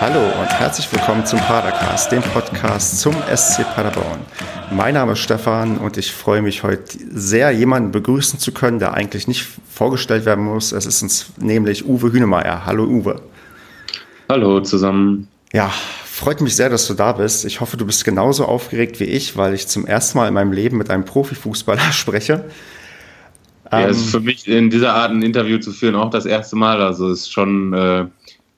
Hallo und herzlich willkommen zum Padercast, dem Podcast zum SC Paderborn. Mein Name ist Stefan und ich freue mich heute sehr, jemanden begrüßen zu können, der eigentlich nicht vorgestellt werden muss. Es ist uns nämlich Uwe Hünemeyer. Hallo Uwe. Hallo zusammen. Ja, freut mich sehr, dass du da bist. Ich hoffe, du bist genauso aufgeregt wie ich, weil ich zum ersten Mal in meinem Leben mit einem Profifußballer spreche. Ja, es ist ähm, für mich in dieser Art ein Interview zu führen auch das erste Mal. Also ist schon äh,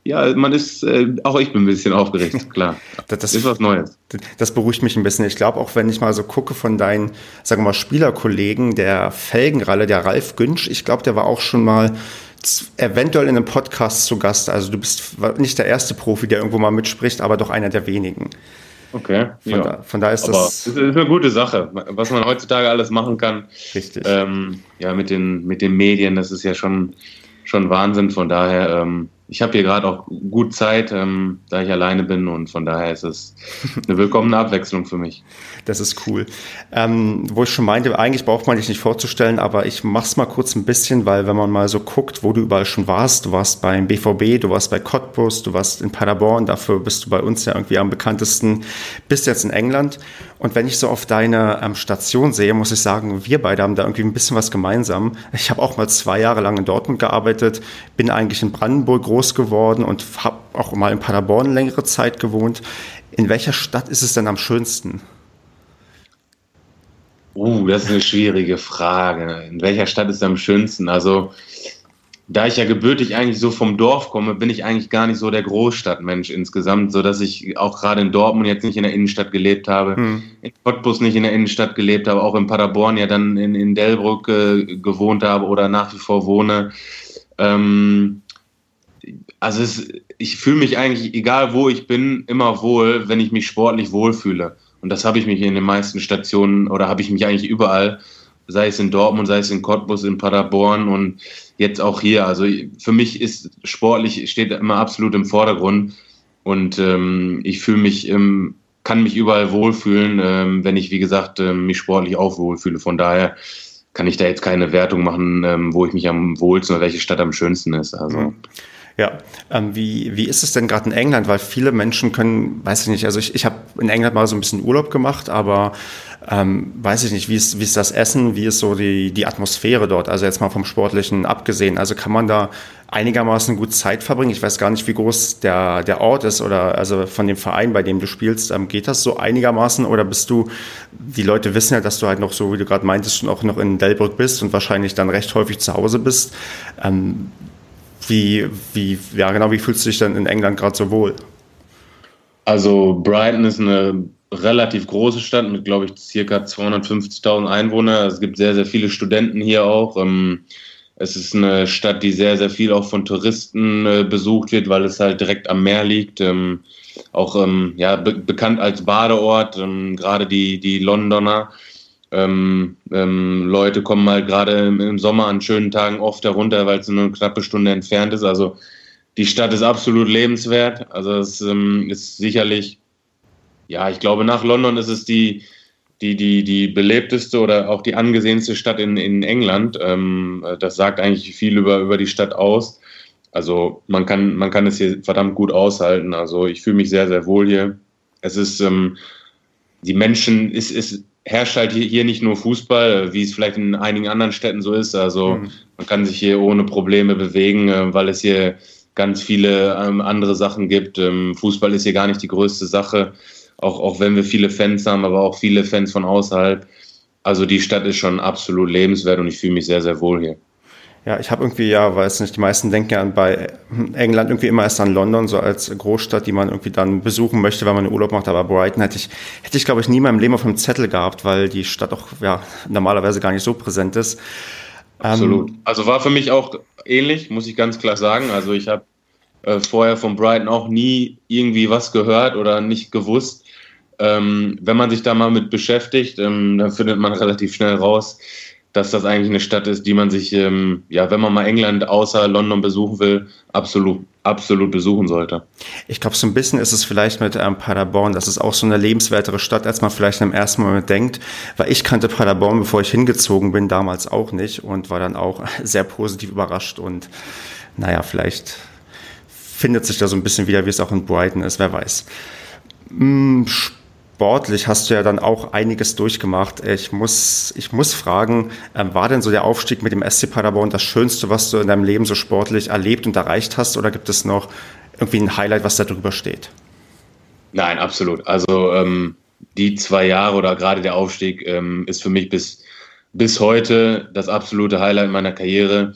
ja, man ist, äh, auch ich bin ein bisschen aufgeregt, klar. das, das ist was Neues. Das beruhigt mich ein bisschen. Ich glaube, auch wenn ich mal so gucke von deinen, sagen wir mal, Spielerkollegen, der Felgenralle, der Ralf Günsch, ich glaube, der war auch schon mal eventuell in einem Podcast zu Gast. Also du bist nicht der erste Profi, der irgendwo mal mitspricht, aber doch einer der wenigen. Okay, von, ja. da, von da ist aber das. ist eine gute Sache, was man heutzutage alles machen kann. Richtig. Ähm, ja, mit den, mit den Medien, das ist ja schon, schon Wahnsinn. Von daher, ähm, ich habe hier gerade auch gut Zeit, ähm, da ich alleine bin und von daher ist es eine willkommene Abwechslung für mich. Das ist cool. Ähm, wo ich schon meinte, eigentlich braucht man dich nicht vorzustellen, aber ich mach's mal kurz ein bisschen, weil wenn man mal so guckt, wo du überall schon warst, du warst beim BVB, du warst bei Cottbus, du warst in Paderborn, dafür bist du bei uns ja irgendwie am bekanntesten, bist jetzt in England. Und wenn ich so auf deine ähm, Station sehe, muss ich sagen, wir beide haben da irgendwie ein bisschen was gemeinsam. Ich habe auch mal zwei Jahre lang in Dortmund gearbeitet, bin eigentlich in Brandenburg groß geworden und habe auch mal in Paderborn längere Zeit gewohnt. In welcher Stadt ist es denn am schönsten? Uh, das ist eine schwierige Frage. In welcher Stadt ist es am schönsten? Also, da ich ja gebürtig eigentlich so vom Dorf komme, bin ich eigentlich gar nicht so der Großstadtmensch insgesamt, so dass ich auch gerade in Dortmund jetzt nicht in der Innenstadt gelebt habe, hm. in Cottbus nicht in der Innenstadt gelebt habe, auch in Paderborn ja dann in, in Delbrück äh, gewohnt habe oder nach wie vor wohne. Ähm, also es, ich fühle mich eigentlich, egal wo ich bin, immer wohl, wenn ich mich sportlich wohlfühle. Und das habe ich mich in den meisten Stationen oder habe ich mich eigentlich überall, sei es in Dortmund, sei es in Cottbus, in Paderborn und jetzt auch hier. Also für mich ist sportlich steht immer absolut im Vordergrund und ähm, ich fühle mich, ähm, kann mich überall wohlfühlen, ähm, wenn ich wie gesagt ähm, mich sportlich auch wohlfühle. Von daher kann ich da jetzt keine Wertung machen, ähm, wo ich mich am wohlsten oder welche Stadt am schönsten ist. Also. Mhm. Ja, ähm, wie, wie ist es denn gerade in England? Weil viele Menschen können, weiß ich nicht, also ich, ich habe in England mal so ein bisschen Urlaub gemacht, aber ähm, weiß ich nicht, wie ist, wie ist das Essen, wie ist so die, die Atmosphäre dort? Also jetzt mal vom Sportlichen abgesehen. Also kann man da einigermaßen gut Zeit verbringen? Ich weiß gar nicht, wie groß der, der Ort ist oder also von dem Verein, bei dem du spielst, ähm, geht das so einigermaßen oder bist du, die Leute wissen ja, dass du halt noch so, wie du gerade meintest, schon auch noch in Delbrück bist und wahrscheinlich dann recht häufig zu Hause bist. Ähm, wie, wie, ja genau, wie fühlst du dich denn in England gerade so wohl? Also Brighton ist eine relativ große Stadt mit, glaube ich, circa 250.000 Einwohnern. Es gibt sehr, sehr viele Studenten hier auch. Ähm, es ist eine Stadt, die sehr, sehr viel auch von Touristen äh, besucht wird, weil es halt direkt am Meer liegt. Ähm, auch ähm, ja, be bekannt als Badeort. Gerade die, die Londoner ähm, ähm, Leute kommen halt gerade im, Sommer an schönen Tagen oft herunter, weil es nur eine knappe Stunde entfernt ist. Also die Stadt ist absolut lebenswert. Also es ähm, ist sicherlich, ja, ich glaube, nach London ist es die, die, die, die belebteste oder auch die angesehenste Stadt in, in England. Ähm, das sagt eigentlich viel über, über die Stadt aus. Also man kann, man kann es hier verdammt gut aushalten. Also ich fühle mich sehr, sehr wohl hier. Es ist, ähm, die Menschen, ist, ist herrscht halt hier, nicht nur Fußball, wie es vielleicht in einigen anderen Städten so ist. Also mhm. man kann sich hier ohne Probleme bewegen, äh, weil es hier ganz viele ähm, andere Sachen gibt. Ähm, Fußball ist hier gar nicht die größte Sache, auch, auch wenn wir viele Fans haben, aber auch viele Fans von außerhalb. Also die Stadt ist schon absolut lebenswert und ich fühle mich sehr, sehr wohl hier. Ja, ich habe irgendwie, ja, weiß nicht, die meisten denken ja bei England irgendwie immer erst an London, so als Großstadt, die man irgendwie dann besuchen möchte, wenn man einen Urlaub macht. Aber Brighton hätte ich, hätte ich glaube ich, nie in meinem Leben auf dem Zettel gehabt, weil die Stadt auch, ja, normalerweise gar nicht so präsent ist. Absolut. Ähm, also war für mich auch ähnlich, muss ich ganz klar sagen. Also ich habe äh, vorher von Brighton auch nie irgendwie was gehört oder nicht gewusst. Ähm, wenn man sich da mal mit beschäftigt, ähm, dann findet man relativ schnell raus, dass das eigentlich eine Stadt ist, die man sich, ähm, ja, wenn man mal England außer London besuchen will, absolut, absolut besuchen sollte. Ich glaube, so ein bisschen ist es vielleicht mit ähm, Paderborn, das ist auch so eine lebenswertere Stadt, als man vielleicht im ersten Moment denkt, weil ich kannte Paderborn, bevor ich hingezogen bin, damals auch nicht und war dann auch sehr positiv überrascht und naja, vielleicht findet sich da so ein bisschen wieder, wie es auch in Brighton ist, wer weiß. Hm, sportlich hast du ja dann auch einiges durchgemacht. Ich muss, ich muss fragen, ähm, war denn so der Aufstieg mit dem SC Paderborn das Schönste, was du in deinem Leben so sportlich erlebt und erreicht hast? Oder gibt es noch irgendwie ein Highlight, was da drüber steht? Nein, absolut. Also ähm, die zwei Jahre oder gerade der Aufstieg ähm, ist für mich bis, bis heute das absolute Highlight meiner Karriere,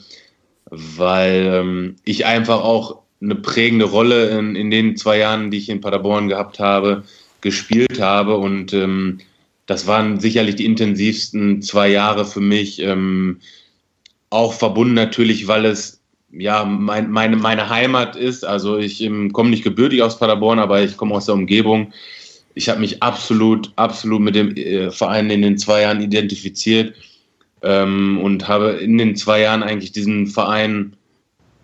weil ähm, ich einfach auch eine prägende Rolle in, in den zwei Jahren, die ich in Paderborn gehabt habe, gespielt habe. Und ähm, das waren sicherlich die intensivsten zwei Jahre für mich. Ähm, auch verbunden natürlich, weil es ja mein, meine, meine Heimat ist. Also ich ähm, komme nicht gebürtig aus Paderborn, aber ich komme aus der Umgebung. Ich habe mich absolut, absolut mit dem äh, Verein in den zwei Jahren identifiziert ähm, und habe in den zwei Jahren eigentlich diesen Verein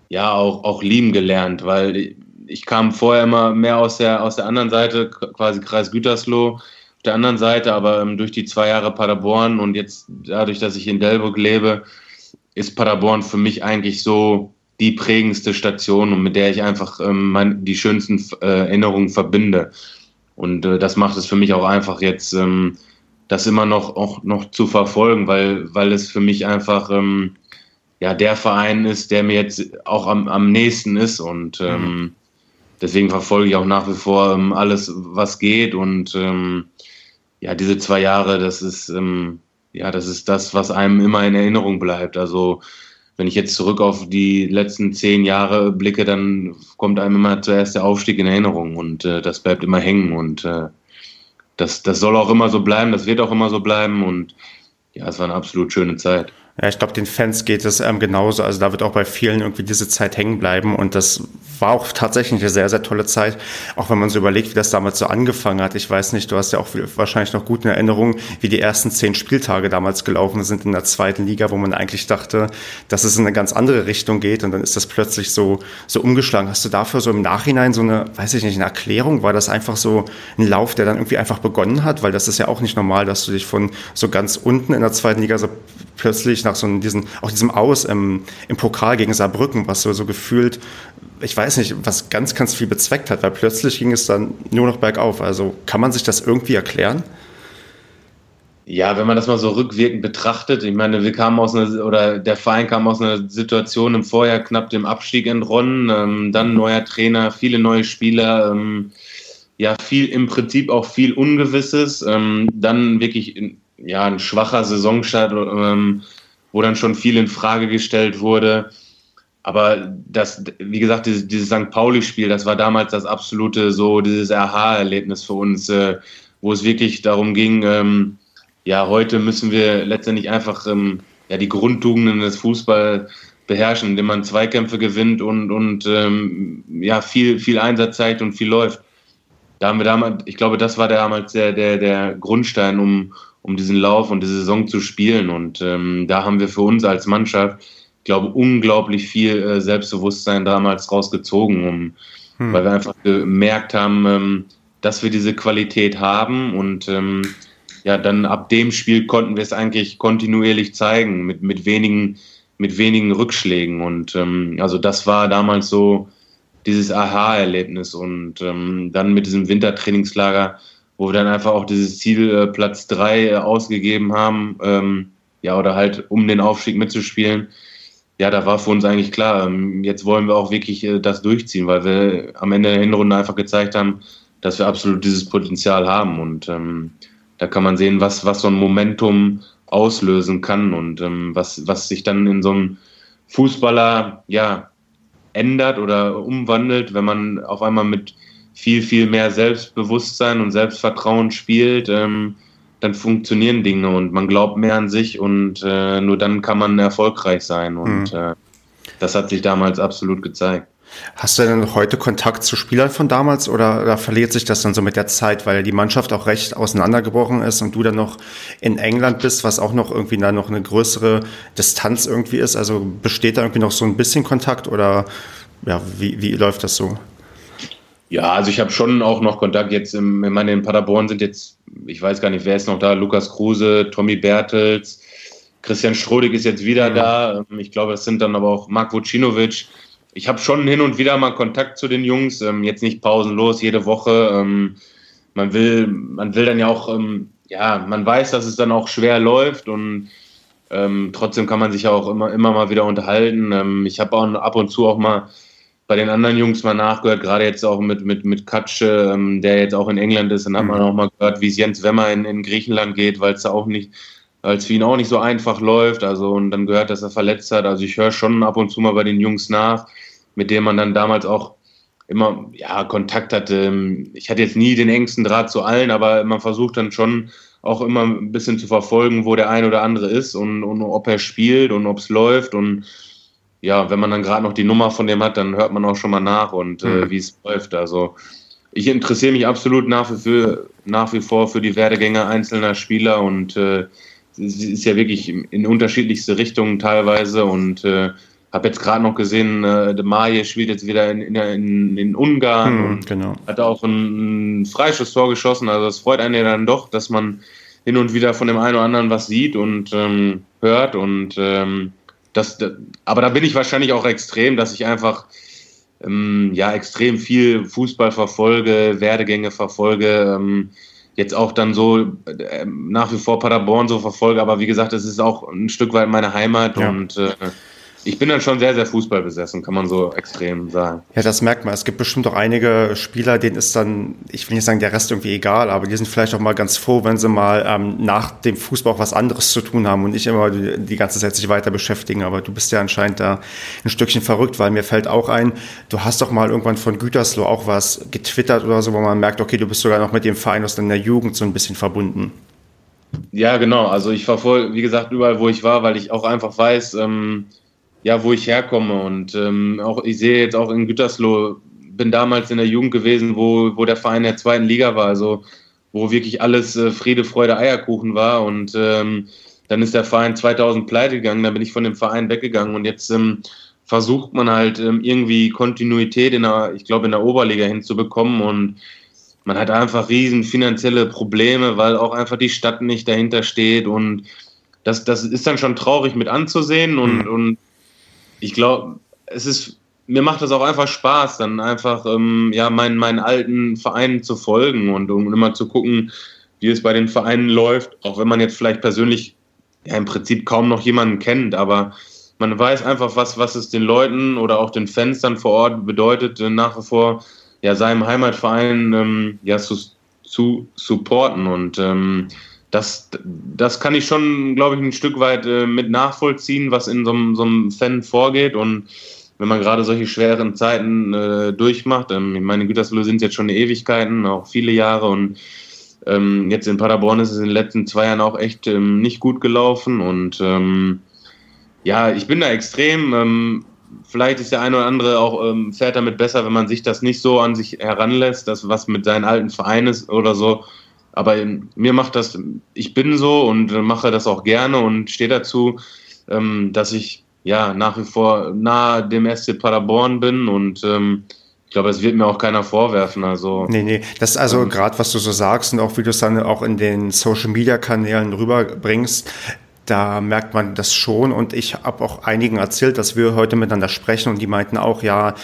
ja auch, auch lieben gelernt, weil ich kam vorher immer mehr aus der, aus der anderen Seite, quasi Kreis Gütersloh, auf der anderen Seite, aber ähm, durch die zwei Jahre Paderborn und jetzt dadurch, dass ich in Delburg lebe, ist Paderborn für mich eigentlich so die prägendste Station und mit der ich einfach ähm, mein, die schönsten äh, Erinnerungen verbinde. Und äh, das macht es für mich auch einfach jetzt, ähm, das immer noch, auch noch zu verfolgen, weil, weil es für mich einfach ähm, ja, der Verein ist, der mir jetzt auch am, am nächsten ist. Und ähm, mhm. Deswegen verfolge ich auch nach wie vor ähm, alles, was geht. Und ähm, ja, diese zwei Jahre, das ist, ähm, ja, das ist das, was einem immer in Erinnerung bleibt. Also wenn ich jetzt zurück auf die letzten zehn Jahre blicke, dann kommt einem immer zuerst der Aufstieg in Erinnerung und äh, das bleibt immer hängen und äh, das, das soll auch immer so bleiben, das wird auch immer so bleiben und ja, es war eine absolut schöne Zeit. Ja, ich glaube, den Fans geht es ähm, genauso. Also da wird auch bei vielen irgendwie diese Zeit hängen bleiben. Und das war auch tatsächlich eine sehr, sehr tolle Zeit. Auch wenn man so überlegt, wie das damals so angefangen hat. Ich weiß nicht, du hast ja auch wahrscheinlich noch gute Erinnerungen, wie die ersten zehn Spieltage damals gelaufen sind in der zweiten Liga, wo man eigentlich dachte, dass es in eine ganz andere Richtung geht. Und dann ist das plötzlich so, so umgeschlagen. Hast du dafür so im Nachhinein so eine, weiß ich nicht, eine Erklärung? War das einfach so ein Lauf, der dann irgendwie einfach begonnen hat? Weil das ist ja auch nicht normal, dass du dich von so ganz unten in der zweiten Liga so plötzlich nach so diesen, auch diesem Aus im, im Pokal gegen Saarbrücken, was so, so gefühlt, ich weiß nicht, was ganz, ganz viel bezweckt hat, weil plötzlich ging es dann nur noch bergauf. Also kann man sich das irgendwie erklären? Ja, wenn man das mal so rückwirkend betrachtet, ich meine, wir kamen aus einer, oder der Verein kam aus einer Situation im Vorjahr knapp dem Abstieg entronnen, ähm, dann neuer Trainer, viele neue Spieler, ähm, ja, viel, im Prinzip auch viel Ungewisses, ähm, dann wirklich ja, ein schwacher Saisonstart, ähm, wo dann schon viel in Frage gestellt wurde. Aber das, wie gesagt, dieses, dieses St. Pauli-Spiel, das war damals das absolute so, dieses Aha-Erlebnis für uns, äh, wo es wirklich darum ging, ähm, ja, heute müssen wir letztendlich einfach ähm, ja, die Grundtugenden des Fußballs beherrschen, indem man Zweikämpfe gewinnt und, und ähm, ja, viel, viel Einsatz zeigt und viel läuft. Da haben wir damals, ich glaube, das war damals der, der, der Grundstein, um, um diesen Lauf und diese Saison zu spielen. Und ähm, da haben wir für uns als Mannschaft, ich glaube, unglaublich viel äh, Selbstbewusstsein damals rausgezogen, um, hm. weil wir einfach gemerkt haben, ähm, dass wir diese Qualität haben und ähm, ja, dann ab dem Spiel konnten wir es eigentlich kontinuierlich zeigen, mit, mit wenigen, mit wenigen Rückschlägen. Und ähm, also das war damals so dieses Aha-Erlebnis. Und ähm, dann mit diesem Wintertrainingslager wo wir dann einfach auch dieses Ziel äh, Platz 3 äh, ausgegeben haben, ähm, ja, oder halt um den Aufstieg mitzuspielen. Ja, da war für uns eigentlich klar, ähm, jetzt wollen wir auch wirklich äh, das durchziehen, weil wir am Ende der Hinrunde einfach gezeigt haben, dass wir absolut dieses Potenzial haben. Und ähm, da kann man sehen, was, was so ein Momentum auslösen kann und ähm, was, was sich dann in so einem Fußballer ja, ändert oder umwandelt, wenn man auf einmal mit viel, viel mehr Selbstbewusstsein und Selbstvertrauen spielt, ähm, dann funktionieren Dinge und man glaubt mehr an sich und äh, nur dann kann man erfolgreich sein. Und mhm. äh, das hat sich damals absolut gezeigt. Hast du denn heute Kontakt zu Spielern von damals oder, oder verliert sich das dann so mit der Zeit, weil die Mannschaft auch recht auseinandergebrochen ist und du dann noch in England bist, was auch noch irgendwie da noch eine größere Distanz irgendwie ist? Also besteht da irgendwie noch so ein bisschen Kontakt oder ja, wie, wie läuft das so? Ja, also ich habe schon auch noch Kontakt jetzt. Im, ich meine, in Paderborn sind jetzt, ich weiß gar nicht, wer ist noch da? Lukas Kruse, Tommy Bertels, Christian Schrodig ist jetzt wieder da. Ich glaube, das sind dann aber auch Mark Vucinovic. ich habe schon hin und wieder mal Kontakt zu den Jungs, ähm, jetzt nicht pausenlos jede Woche. Ähm, man will, man will dann ja auch, ähm, ja, man weiß, dass es dann auch schwer läuft und ähm, trotzdem kann man sich ja auch immer, immer mal wieder unterhalten. Ähm, ich habe auch ab und zu auch mal bei den anderen Jungs mal nachgehört, gerade jetzt auch mit, mit, mit Katsche, ähm, der jetzt auch in England ist, dann hat man mhm. auch mal gehört, wie es Jens Wemmer in, in Griechenland geht, weil es da auch nicht, weil es für ihn auch nicht so einfach läuft. Also und dann gehört, dass er verletzt hat. Also ich höre schon ab und zu mal bei den Jungs nach, mit denen man dann damals auch immer ja, Kontakt hatte. Ich hatte jetzt nie den engsten Draht zu allen, aber man versucht dann schon auch immer ein bisschen zu verfolgen, wo der ein oder andere ist und, und ob er spielt und ob es läuft. Und ja, wenn man dann gerade noch die Nummer von dem hat, dann hört man auch schon mal nach und äh, mhm. wie es läuft. Also ich interessiere mich absolut nach wie, für, nach wie vor für die Werdegänge einzelner Spieler und äh, es ist ja wirklich in unterschiedlichste Richtungen teilweise und äh, habe jetzt gerade noch gesehen, äh, De Maje spielt jetzt wieder in, in, in Ungarn hm, und genau. hat auch ein Freischusstor geschossen. Also es freut einen ja dann doch, dass man hin und wieder von dem einen oder anderen was sieht und ähm, hört. Und ähm, das, das, aber da bin ich wahrscheinlich auch extrem, dass ich einfach ähm, ja extrem viel Fußball verfolge, Werdegänge verfolge. Ähm, jetzt auch dann so äh, nach wie vor Paderborn so verfolge, aber wie gesagt, es ist auch ein Stück weit meine Heimat ja. und äh, ich bin dann schon sehr, sehr fußballbesessen, kann man so extrem sagen. Ja, das merkt man. Es gibt bestimmt auch einige Spieler, denen ist dann, ich will nicht sagen, der Rest irgendwie egal, aber die sind vielleicht auch mal ganz froh, wenn sie mal ähm, nach dem Fußball auch was anderes zu tun haben und nicht immer die, die ganze Zeit sich weiter beschäftigen. Aber du bist ja anscheinend da ein Stückchen verrückt, weil mir fällt auch ein, du hast doch mal irgendwann von Gütersloh auch was getwittert oder so, wo man merkt, okay, du bist sogar noch mit dem Verein aus deiner Jugend so ein bisschen verbunden. Ja, genau. Also ich verfolge, wie gesagt, überall, wo ich war, weil ich auch einfach weiß, ähm, ja, wo ich herkomme. Und ähm, auch ich sehe jetzt auch in Gütersloh, bin damals in der Jugend gewesen, wo, wo der Verein der zweiten Liga war, also wo wirklich alles äh, Friede, Freude, Eierkuchen war. Und ähm, dann ist der Verein 2000 pleite gegangen, dann bin ich von dem Verein weggegangen und jetzt ähm, versucht man halt ähm, irgendwie Kontinuität in der, ich glaube, in der Oberliga hinzubekommen und man hat einfach riesen finanzielle Probleme, weil auch einfach die Stadt nicht dahinter steht und das, das ist dann schon traurig mit anzusehen und, mhm. und ich glaube, es ist, mir macht es auch einfach Spaß, dann einfach ähm, ja, meinen, meinen alten Vereinen zu folgen und um immer zu gucken, wie es bei den Vereinen läuft, auch wenn man jetzt vielleicht persönlich ja im Prinzip kaum noch jemanden kennt, aber man weiß einfach, was, was es den Leuten oder auch den Fans dann vor Ort bedeutet, äh, nach wie vor ja, seinem Heimatverein ähm, ja, zu, zu supporten. Und ähm, das, das kann ich schon, glaube ich, ein Stück weit äh, mit nachvollziehen, was in so, einem Fan vorgeht. Und wenn man gerade solche schweren Zeiten äh, durchmacht, ähm, ich meine, Gütersloh sind jetzt schon Ewigkeiten, auch viele Jahre. Und ähm, jetzt in Paderborn ist es in den letzten zwei Jahren auch echt ähm, nicht gut gelaufen. Und ähm, ja, ich bin da extrem. Ähm, vielleicht ist der eine oder andere auch ähm, fährt damit besser, wenn man sich das nicht so an sich heranlässt, das was mit seinen alten Vereinen ist oder so aber mir macht das, ich bin so und mache das auch gerne und stehe dazu, ähm, dass ich ja nach wie vor nahe dem SC Paderborn bin und ähm, ich glaube, es wird mir auch keiner vorwerfen. Also, nee, nee, das ist also ähm, gerade, was du so sagst und auch wie du es dann auch in den Social Media Kanälen rüberbringst, da merkt man das schon und ich habe auch einigen erzählt, dass wir heute miteinander sprechen und die meinten auch, ja,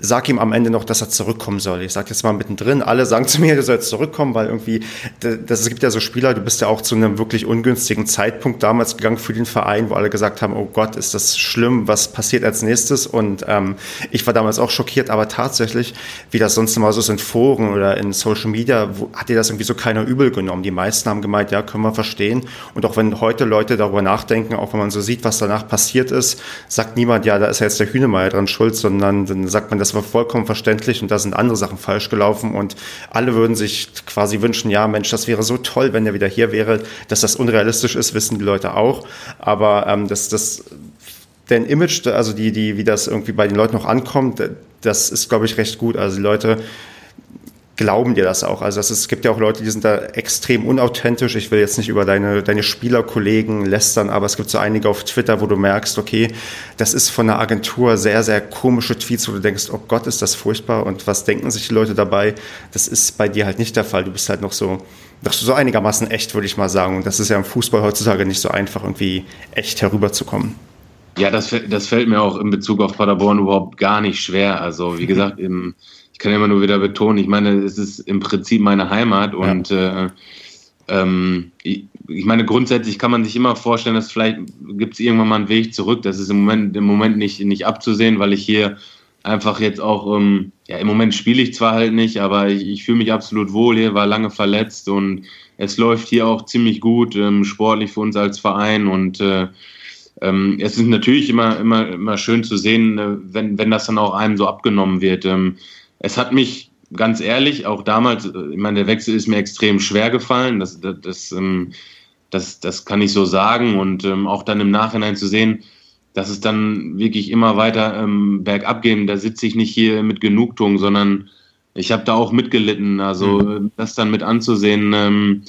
sag ihm am Ende noch, dass er zurückkommen soll. Ich sage jetzt mal mittendrin, alle sagen zu mir, du sollst zurückkommen, weil irgendwie, das, es gibt ja so Spieler, du bist ja auch zu einem wirklich ungünstigen Zeitpunkt damals gegangen für den Verein, wo alle gesagt haben, oh Gott, ist das schlimm, was passiert als nächstes? Und ähm, ich war damals auch schockiert, aber tatsächlich, wie das sonst immer so ist in Foren oder in Social Media, wo, hat dir das irgendwie so keiner übel genommen. Die meisten haben gemeint, ja, können wir verstehen. Und auch wenn heute Leute darüber nachdenken, auch wenn man so sieht, was danach passiert ist, sagt niemand, ja, da ist ja jetzt der Hühnemeier dran schuld, sondern dann sagt man, das war vollkommen verständlich und da sind andere Sachen falsch gelaufen und alle würden sich quasi wünschen, ja Mensch, das wäre so toll, wenn er wieder hier wäre. Dass das unrealistisch ist, wissen die Leute auch. Aber ähm, das, das, dein Image, also die, die, wie das irgendwie bei den Leuten noch ankommt, das ist, glaube ich, recht gut. Also die Leute glauben dir das auch. Also ist, es gibt ja auch Leute, die sind da extrem unauthentisch. Ich will jetzt nicht über deine, deine Spielerkollegen lästern, aber es gibt so einige auf Twitter, wo du merkst, okay, das ist von der Agentur sehr, sehr komische Tweets, wo du denkst, oh Gott, ist das furchtbar und was denken sich die Leute dabei? Das ist bei dir halt nicht der Fall. Du bist halt noch so, noch so einigermaßen echt, würde ich mal sagen. Und das ist ja im Fußball heutzutage nicht so einfach, irgendwie echt herüberzukommen. Ja, das, das fällt mir auch in Bezug auf Paderborn überhaupt gar nicht schwer. Also wie gesagt, im, ich kann immer nur wieder betonen, ich meine, es ist im Prinzip meine Heimat und ja. äh, ähm, ich, ich, meine, grundsätzlich kann man sich immer vorstellen, dass vielleicht gibt es irgendwann mal einen Weg zurück. Das ist im Moment, im Moment nicht, nicht abzusehen, weil ich hier einfach jetzt auch, ähm, ja, im Moment spiele ich zwar halt nicht, aber ich, ich fühle mich absolut wohl hier, war lange verletzt und es läuft hier auch ziemlich gut, ähm, sportlich für uns als Verein und äh, ähm, es ist natürlich immer, immer, immer schön zu sehen, äh, wenn, wenn das dann auch einem so abgenommen wird. Ähm, es hat mich ganz ehrlich, auch damals, äh, ich meine, der Wechsel ist mir extrem schwer gefallen. Das, das, das, ähm, das, das kann ich so sagen. Und ähm, auch dann im Nachhinein zu sehen, dass es dann wirklich immer weiter ähm, bergab geht. Da sitze ich nicht hier mit Genugtuung, sondern ich habe da auch mitgelitten. Also mhm. das dann mit anzusehen, ähm,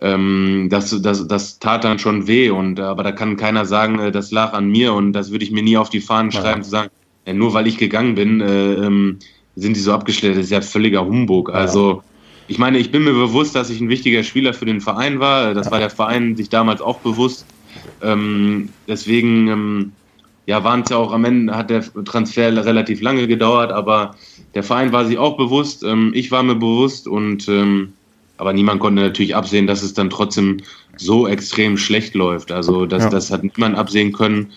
ähm, das, das, das tat dann schon weh. Und aber da kann keiner sagen, äh, das lag an mir und das würde ich mir nie auf die Fahnen schreiben, ja. zu sagen, nur weil ich gegangen bin, äh, ähm, sind die so abgestellt. Das ist ja völliger Humbug. Ja. Also ich meine, ich bin mir bewusst, dass ich ein wichtiger Spieler für den Verein war. Das war der Verein sich damals auch bewusst. Ähm, deswegen ähm, ja, waren es ja auch am Ende, hat der Transfer relativ lange gedauert, aber der Verein war sich auch bewusst, ähm, ich war mir bewusst und ähm, aber niemand konnte natürlich absehen, dass es dann trotzdem so extrem schlecht läuft. Also das, ja. das hat niemand absehen können,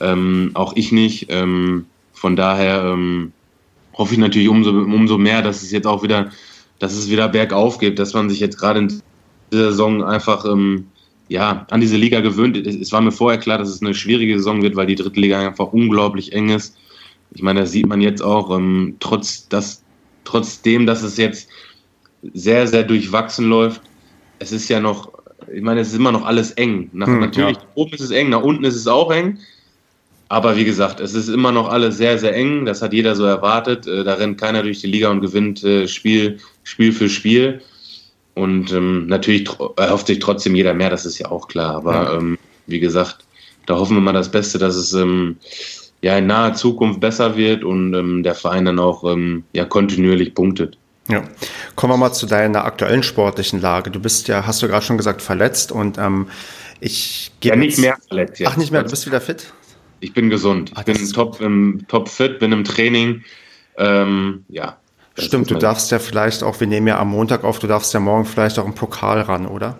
ähm, auch ich nicht. Ähm, von daher ähm, hoffe ich natürlich umso, umso mehr, dass es jetzt auch wieder, dass es wieder bergauf geht, dass man sich jetzt gerade in dieser Saison einfach ähm, ja, an diese Liga gewöhnt. Es war mir vorher klar, dass es eine schwierige Saison wird, weil die dritte Liga einfach unglaublich eng ist. Ich meine, das sieht man jetzt auch, ähm, trotz dass, trotzdem, dass es jetzt sehr, sehr durchwachsen läuft. Es ist ja noch, ich meine, es ist immer noch alles eng. Nach, hm, natürlich, ja. oben ist es eng, nach unten ist es auch eng. Aber wie gesagt, es ist immer noch alles sehr, sehr eng. Das hat jeder so erwartet. Äh, da rennt keiner durch die Liga und gewinnt äh, Spiel, Spiel für Spiel. Und ähm, natürlich erhofft sich trotzdem jeder mehr, das ist ja auch klar. Aber ja. ähm, wie gesagt, da hoffen wir mal das Beste, dass es ähm, ja in naher Zukunft besser wird und ähm, der Verein dann auch ähm, ja kontinuierlich punktet. Ja, kommen wir mal zu deiner aktuellen sportlichen Lage. Du bist ja, hast du gerade schon gesagt, verletzt und ähm, ich gehe. Ja, nicht mehr verletzt jetzt. Ach, nicht mehr, du bist wieder fit? Ich bin gesund. Ach, ich bin top, im, top fit, bin im Training. Ähm, ja. Stimmt, du darfst ja vielleicht auch, wir nehmen ja am Montag auf, du darfst ja morgen vielleicht auch im Pokal ran, oder?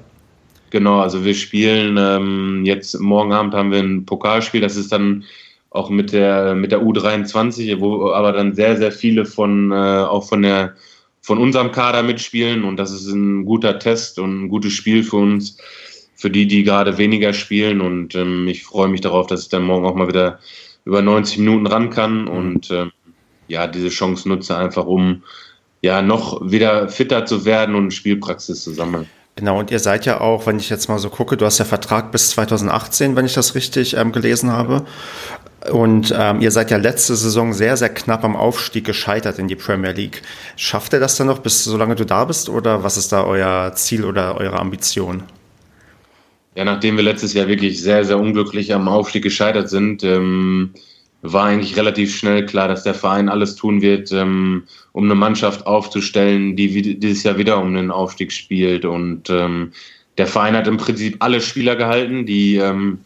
Genau, also wir spielen ähm, jetzt morgen Abend haben wir ein Pokalspiel, das ist dann auch mit der mit der U23, wo aber dann sehr sehr viele von äh, auch von der von unserem Kader mitspielen und das ist ein guter Test und ein gutes Spiel für uns, für die, die gerade weniger spielen und ähm, ich freue mich darauf, dass ich dann morgen auch mal wieder über 90 Minuten ran kann und ähm, ja, diese Chance nutze einfach, um ja noch wieder fitter zu werden und Spielpraxis zu sammeln. Genau, und ihr seid ja auch, wenn ich jetzt mal so gucke, du hast ja Vertrag bis 2018, wenn ich das richtig ähm, gelesen habe. Und ähm, ihr seid ja letzte Saison sehr, sehr knapp am Aufstieg gescheitert in die Premier League. Schafft ihr das dann noch, bis solange du da bist? Oder was ist da euer Ziel oder eure Ambition? Ja, nachdem wir letztes Jahr wirklich sehr, sehr unglücklich am Aufstieg gescheitert sind, ähm, war eigentlich relativ schnell klar, dass der Verein alles tun wird, ähm, um eine Mannschaft aufzustellen, die dieses Jahr wieder um den Aufstieg spielt. Und ähm, der Verein hat im Prinzip alle Spieler gehalten, die ähm,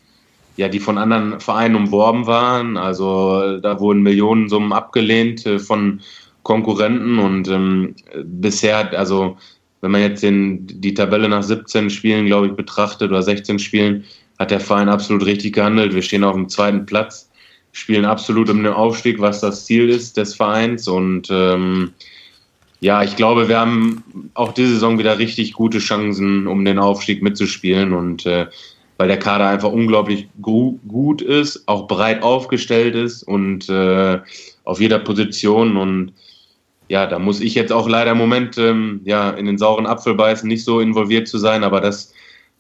ja, die von anderen Vereinen umworben waren. Also da wurden Millionensummen abgelehnt äh, von Konkurrenten und ähm, bisher, also wenn man jetzt den, die Tabelle nach 17 Spielen, glaube ich, betrachtet oder 16 Spielen, hat der Verein absolut richtig gehandelt. Wir stehen auf dem zweiten Platz, spielen absolut um den Aufstieg, was das Ziel ist des Vereins und ähm, ja, ich glaube, wir haben auch diese Saison wieder richtig gute Chancen, um den Aufstieg mitzuspielen und äh, weil der Kader einfach unglaublich gut ist, auch breit aufgestellt ist und äh, auf jeder Position. Und ja, da muss ich jetzt auch leider im Moment ähm, ja, in den sauren Apfel beißen, nicht so involviert zu sein, aber das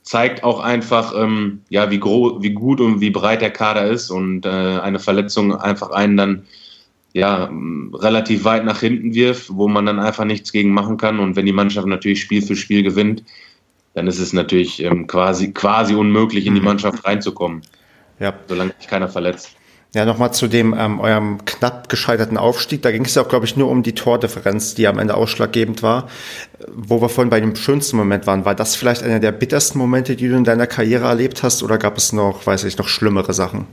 zeigt auch einfach, ähm, ja, wie, wie gut und wie breit der Kader ist und äh, eine Verletzung einfach einen dann ja, relativ weit nach hinten wirft, wo man dann einfach nichts gegen machen kann. Und wenn die Mannschaft natürlich Spiel für Spiel gewinnt, dann ist es natürlich ähm, quasi, quasi unmöglich, in die mhm. Mannschaft reinzukommen. Ja. Solange sich keiner verletzt. Ja, nochmal zu dem ähm, eurem knapp gescheiterten Aufstieg. Da ging es ja auch, glaube ich, nur um die Tordifferenz, die am Ende ausschlaggebend war. Wo wir vorhin bei dem schönsten Moment waren, war das vielleicht einer der bittersten Momente, die du in deiner Karriere erlebt hast, oder gab es noch, weiß ich, noch schlimmere Sachen?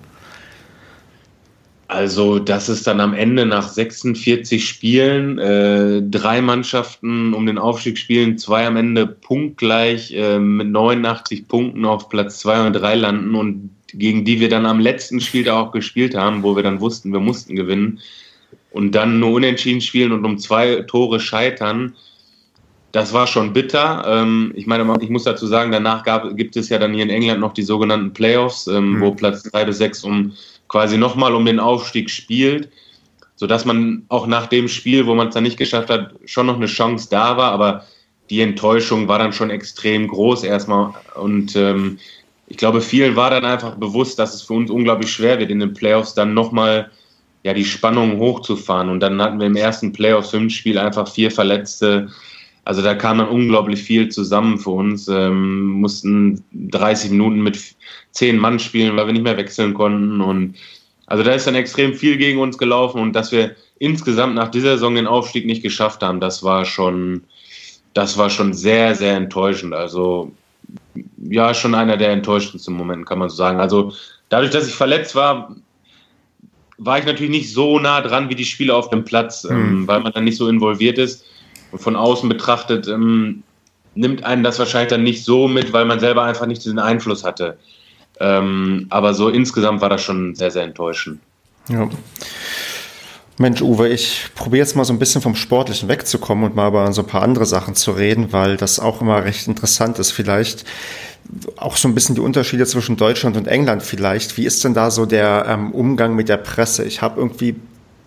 Also, das ist dann am Ende nach 46 Spielen, äh, drei Mannschaften um den Aufstieg spielen, zwei am Ende punktgleich äh, mit 89 Punkten auf Platz zwei und drei landen und gegen die wir dann am letzten Spiel da auch gespielt haben, wo wir dann wussten, wir mussten gewinnen und dann nur unentschieden spielen und um zwei Tore scheitern. Das war schon bitter. Ähm, ich meine, ich muss dazu sagen, danach gab, gibt es ja dann hier in England noch die sogenannten Playoffs, ähm, mhm. wo Platz drei bis sechs um quasi nochmal um den Aufstieg spielt, sodass man auch nach dem Spiel, wo man es dann nicht geschafft hat, schon noch eine Chance da war, aber die Enttäuschung war dann schon extrem groß erstmal und ähm, ich glaube, vielen war dann einfach bewusst, dass es für uns unglaublich schwer wird, in den Playoffs dann nochmal ja, die Spannung hochzufahren. Und dann hatten wir im ersten Playoffs-Fünf-Spiel einfach vier Verletzte. Also da kam dann unglaublich viel zusammen für uns. Ähm, mussten 30 Minuten mit zehn Mann spielen, weil wir nicht mehr wechseln konnten. Und also da ist dann extrem viel gegen uns gelaufen und dass wir insgesamt nach dieser Saison den Aufstieg nicht geschafft haben, das war schon, das war schon sehr, sehr enttäuschend. Also ja, schon einer der enttäuschendsten Momente, kann man so sagen. Also dadurch, dass ich verletzt war, war ich natürlich nicht so nah dran wie die Spieler auf dem Platz, mhm. ähm, weil man dann nicht so involviert ist. Und von außen betrachtet ähm, nimmt einen das wahrscheinlich dann nicht so mit, weil man selber einfach nicht diesen Einfluss hatte. Ähm, aber so insgesamt war das schon sehr, sehr enttäuschend. Ja. Mensch, Uwe, ich probiere jetzt mal so ein bisschen vom Sportlichen wegzukommen und mal über so ein paar andere Sachen zu reden, weil das auch immer recht interessant ist. Vielleicht auch so ein bisschen die Unterschiede zwischen Deutschland und England vielleicht. Wie ist denn da so der ähm, Umgang mit der Presse? Ich habe irgendwie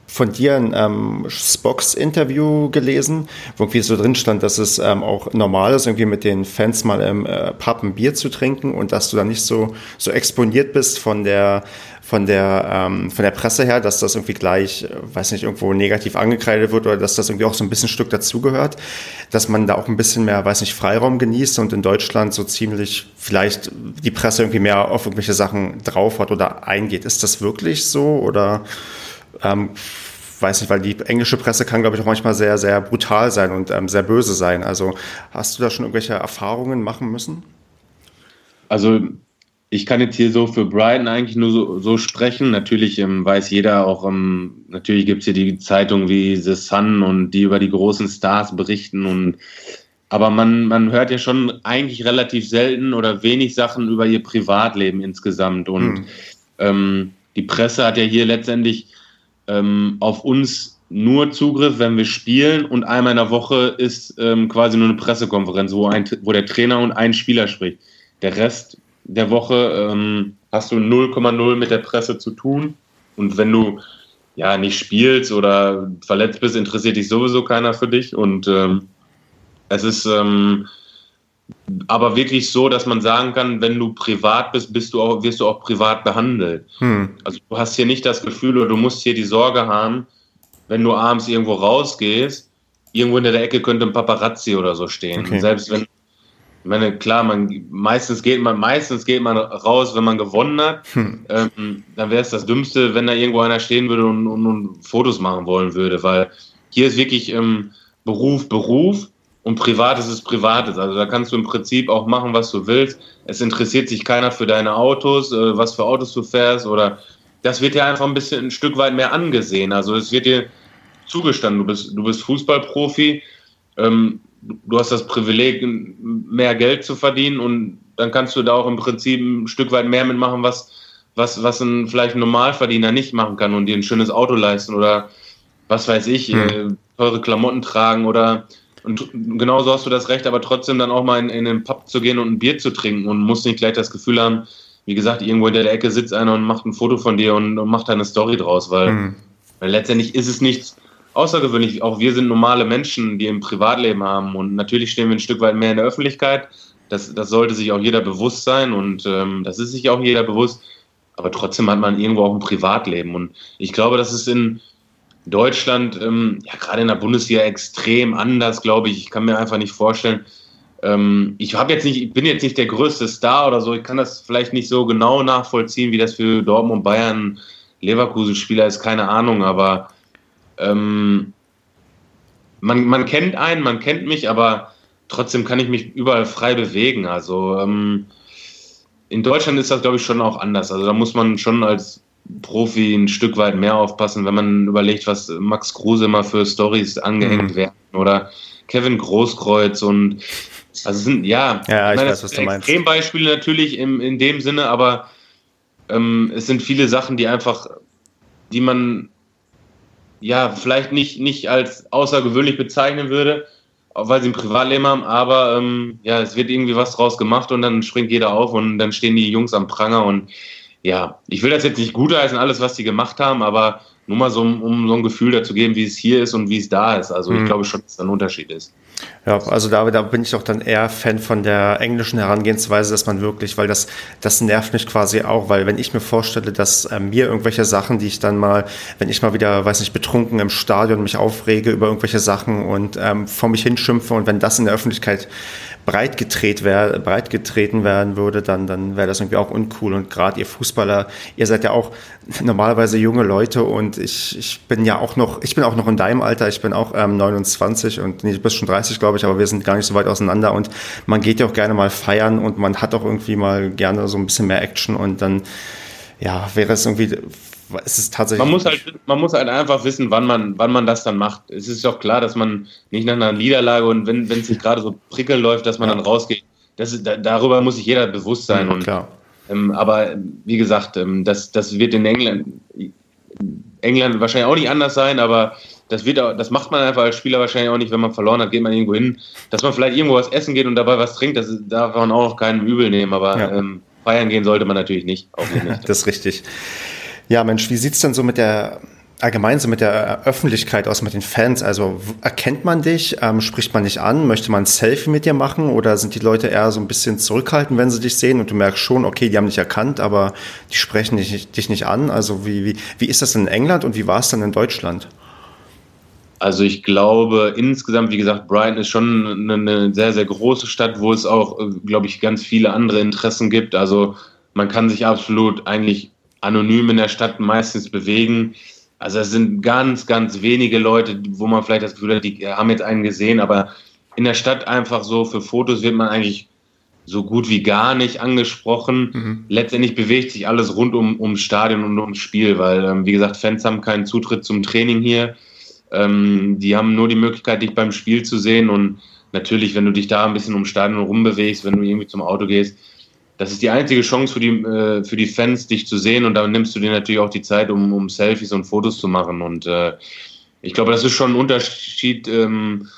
von dir ein ähm, Spox-Interview gelesen, wo irgendwie so drin stand, dass es ähm, auch normal ist, irgendwie mit den Fans mal im äh, Pub ein Bier zu trinken und dass du dann nicht so, so exponiert bist von der, von der, ähm, von der Presse her, dass das irgendwie gleich, äh, weiß nicht, irgendwo negativ angekreidet wird oder dass das irgendwie auch so ein bisschen Stück dazugehört, dass man da auch ein bisschen mehr, weiß nicht, Freiraum genießt und in Deutschland so ziemlich vielleicht die Presse irgendwie mehr auf irgendwelche Sachen drauf hat oder eingeht. Ist das wirklich so oder ähm, weiß nicht, weil die englische Presse kann, glaube ich, auch manchmal sehr, sehr brutal sein und ähm, sehr böse sein. Also hast du da schon irgendwelche Erfahrungen machen müssen? Also ich kann jetzt hier so für Brighton eigentlich nur so, so sprechen. Natürlich ähm, weiß jeder auch, ähm, natürlich gibt es hier die Zeitungen wie The Sun und die über die großen Stars berichten und aber man, man hört ja schon eigentlich relativ selten oder wenig Sachen über ihr Privatleben insgesamt. Und hm. ähm, die Presse hat ja hier letztendlich ähm, auf uns nur Zugriff, wenn wir spielen. Und einmal in der Woche ist ähm, quasi nur eine Pressekonferenz, wo, ein, wo der Trainer und ein Spieler spricht. Der Rest der Woche ähm, hast du 0,0 mit der Presse zu tun. Und wenn du ja nicht spielst oder verletzt bist, interessiert dich sowieso keiner für dich. Und ähm, es ist ähm, aber wirklich so, dass man sagen kann, wenn du privat bist, bist du auch, wirst du auch privat behandelt. Hm. Also du hast hier nicht das Gefühl oder du musst hier die Sorge haben, wenn du abends irgendwo rausgehst, irgendwo in der Ecke könnte ein Paparazzi oder so stehen. Okay. Selbst wenn, ich meine, klar, man meistens geht man, meistens geht man raus, wenn man gewonnen hat. Hm. Ähm, dann wäre es das Dümmste, wenn da irgendwo einer stehen würde und, und, und, Fotos machen wollen würde, weil hier ist wirklich ähm, Beruf, Beruf und Privates ist Privates. Also da kannst du im Prinzip auch machen, was du willst. Es interessiert sich keiner für deine Autos, äh, was für Autos du fährst oder das wird dir einfach ein bisschen ein Stück weit mehr angesehen. Also es wird dir zugestanden. Du bist, du bist Fußballprofi, ähm, du hast das Privileg, mehr Geld zu verdienen und dann kannst du da auch im Prinzip ein Stück weit mehr mitmachen, was, was, was ein vielleicht ein Normalverdiener nicht machen kann und dir ein schönes Auto leisten oder was weiß ich, hm. äh, teure Klamotten tragen oder und genauso hast du das Recht, aber trotzdem dann auch mal in, in den Pub zu gehen und ein Bier zu trinken und musst nicht gleich das Gefühl haben, wie gesagt, irgendwo in der Ecke sitzt einer und macht ein Foto von dir und, und macht eine Story draus, weil, mhm. weil letztendlich ist es nichts außergewöhnlich. Auch wir sind normale Menschen, die im Privatleben haben und natürlich stehen wir ein Stück weit mehr in der Öffentlichkeit. Das, das sollte sich auch jeder bewusst sein und ähm, das ist sich auch jeder bewusst. Aber trotzdem hat man irgendwo auch ein Privatleben und ich glaube, das ist in Deutschland, ähm, ja, gerade in der Bundesliga extrem anders, glaube ich. Ich kann mir einfach nicht vorstellen. Ähm, ich habe jetzt nicht, ich bin jetzt nicht der größte Star oder so. Ich kann das vielleicht nicht so genau nachvollziehen, wie das für Dortmund, Bayern, Leverkusen-Spieler ist, keine Ahnung. Aber ähm, man, man kennt einen, man kennt mich, aber trotzdem kann ich mich überall frei bewegen. Also ähm, in Deutschland ist das, glaube ich, schon auch anders. Also da muss man schon als Profi ein Stück weit mehr aufpassen, wenn man überlegt, was Max Kruse immer für Stories angehängt mhm. werden oder Kevin Großkreuz und also sind ja, ja ich, meine, weiß, was du meinst. Extrembeispiele natürlich im, in dem Sinne, aber ähm, es sind viele Sachen, die einfach, die man ja vielleicht nicht, nicht als außergewöhnlich bezeichnen würde, weil sie ein Privatleben haben, aber ähm, ja, es wird irgendwie was draus gemacht und dann springt jeder auf und dann stehen die Jungs am Pranger und ja, ich will das jetzt nicht gutheißen, alles, was die gemacht haben, aber nur mal so, um so ein Gefühl dazu geben, wie es hier ist und wie es da ist. Also ich mhm. glaube schon, dass da ein Unterschied ist. Ja, also da, da bin ich auch dann eher Fan von der englischen Herangehensweise, dass man wirklich, weil das, das nervt mich quasi auch, weil wenn ich mir vorstelle, dass äh, mir irgendwelche Sachen, die ich dann mal, wenn ich mal wieder, weiß nicht, betrunken im Stadion mich aufrege über irgendwelche Sachen und ähm, vor mich hinschimpfe und wenn das in der Öffentlichkeit breit, gedreht wär, breit getreten werden würde, dann, dann wäre das irgendwie auch uncool. Und gerade ihr Fußballer, ihr seid ja auch normalerweise junge Leute und ich, ich bin ja auch noch, ich bin auch noch in deinem Alter, ich bin auch ähm, 29 und nee, du bist schon 30, glaube ich, aber wir sind gar nicht so weit auseinander. Und man geht ja auch gerne mal feiern und man hat auch irgendwie mal gerne so ein bisschen mehr Action. Und dann ja, wäre es irgendwie es ist tatsächlich. Man muss halt, man muss halt einfach wissen, wann man, wann man das dann macht. Es ist doch klar, dass man nicht nach einer Niederlage und wenn, es sich gerade so prickel läuft, dass man ja. dann rausgeht. Das ist, da, darüber muss sich jeder bewusst sein. Ja, und, klar. Ähm, aber wie gesagt, ähm, das, das wird in England, England wahrscheinlich auch nicht anders sein, aber das wird das macht man einfach als Spieler wahrscheinlich auch nicht, wenn man verloren hat, geht man irgendwo hin. Dass man vielleicht irgendwo was essen geht und dabei was trinkt, das darf man auch noch keinen übel nehmen, aber ja. ähm, feiern gehen sollte man natürlich nicht. nicht. das ist richtig. Ja, Mensch, wie sieht's denn so mit der allgemein so mit der Öffentlichkeit aus, mit den Fans? Also erkennt man dich, ähm, spricht man dich an, möchte man ein Selfie mit dir machen oder sind die Leute eher so ein bisschen zurückhaltend, wenn sie dich sehen und du merkst schon, okay, die haben dich erkannt, aber die sprechen dich, dich nicht an? Also wie, wie, wie ist das in England und wie war es dann in Deutschland? Also ich glaube insgesamt, wie gesagt, Brighton ist schon eine sehr, sehr große Stadt, wo es auch, äh, glaube ich, ganz viele andere Interessen gibt. Also man kann sich absolut eigentlich anonym in der Stadt meistens bewegen. Also es sind ganz, ganz wenige Leute, wo man vielleicht das Gefühl hat, die haben jetzt einen gesehen, aber in der Stadt einfach so für Fotos wird man eigentlich so gut wie gar nicht angesprochen. Mhm. Letztendlich bewegt sich alles rund um, ums Stadion und ums Spiel, weil, ähm, wie gesagt, Fans haben keinen Zutritt zum Training hier. Ähm, die haben nur die Möglichkeit, dich beim Spiel zu sehen und natürlich, wenn du dich da ein bisschen ums Stadion rumbewegst, wenn du irgendwie zum Auto gehst, das ist die einzige Chance für die, äh, für die Fans, dich zu sehen. Und da nimmst du dir natürlich auch die Zeit, um, um Selfies und Fotos zu machen. Und äh, ich glaube, das ist schon ein Unterschied ähm,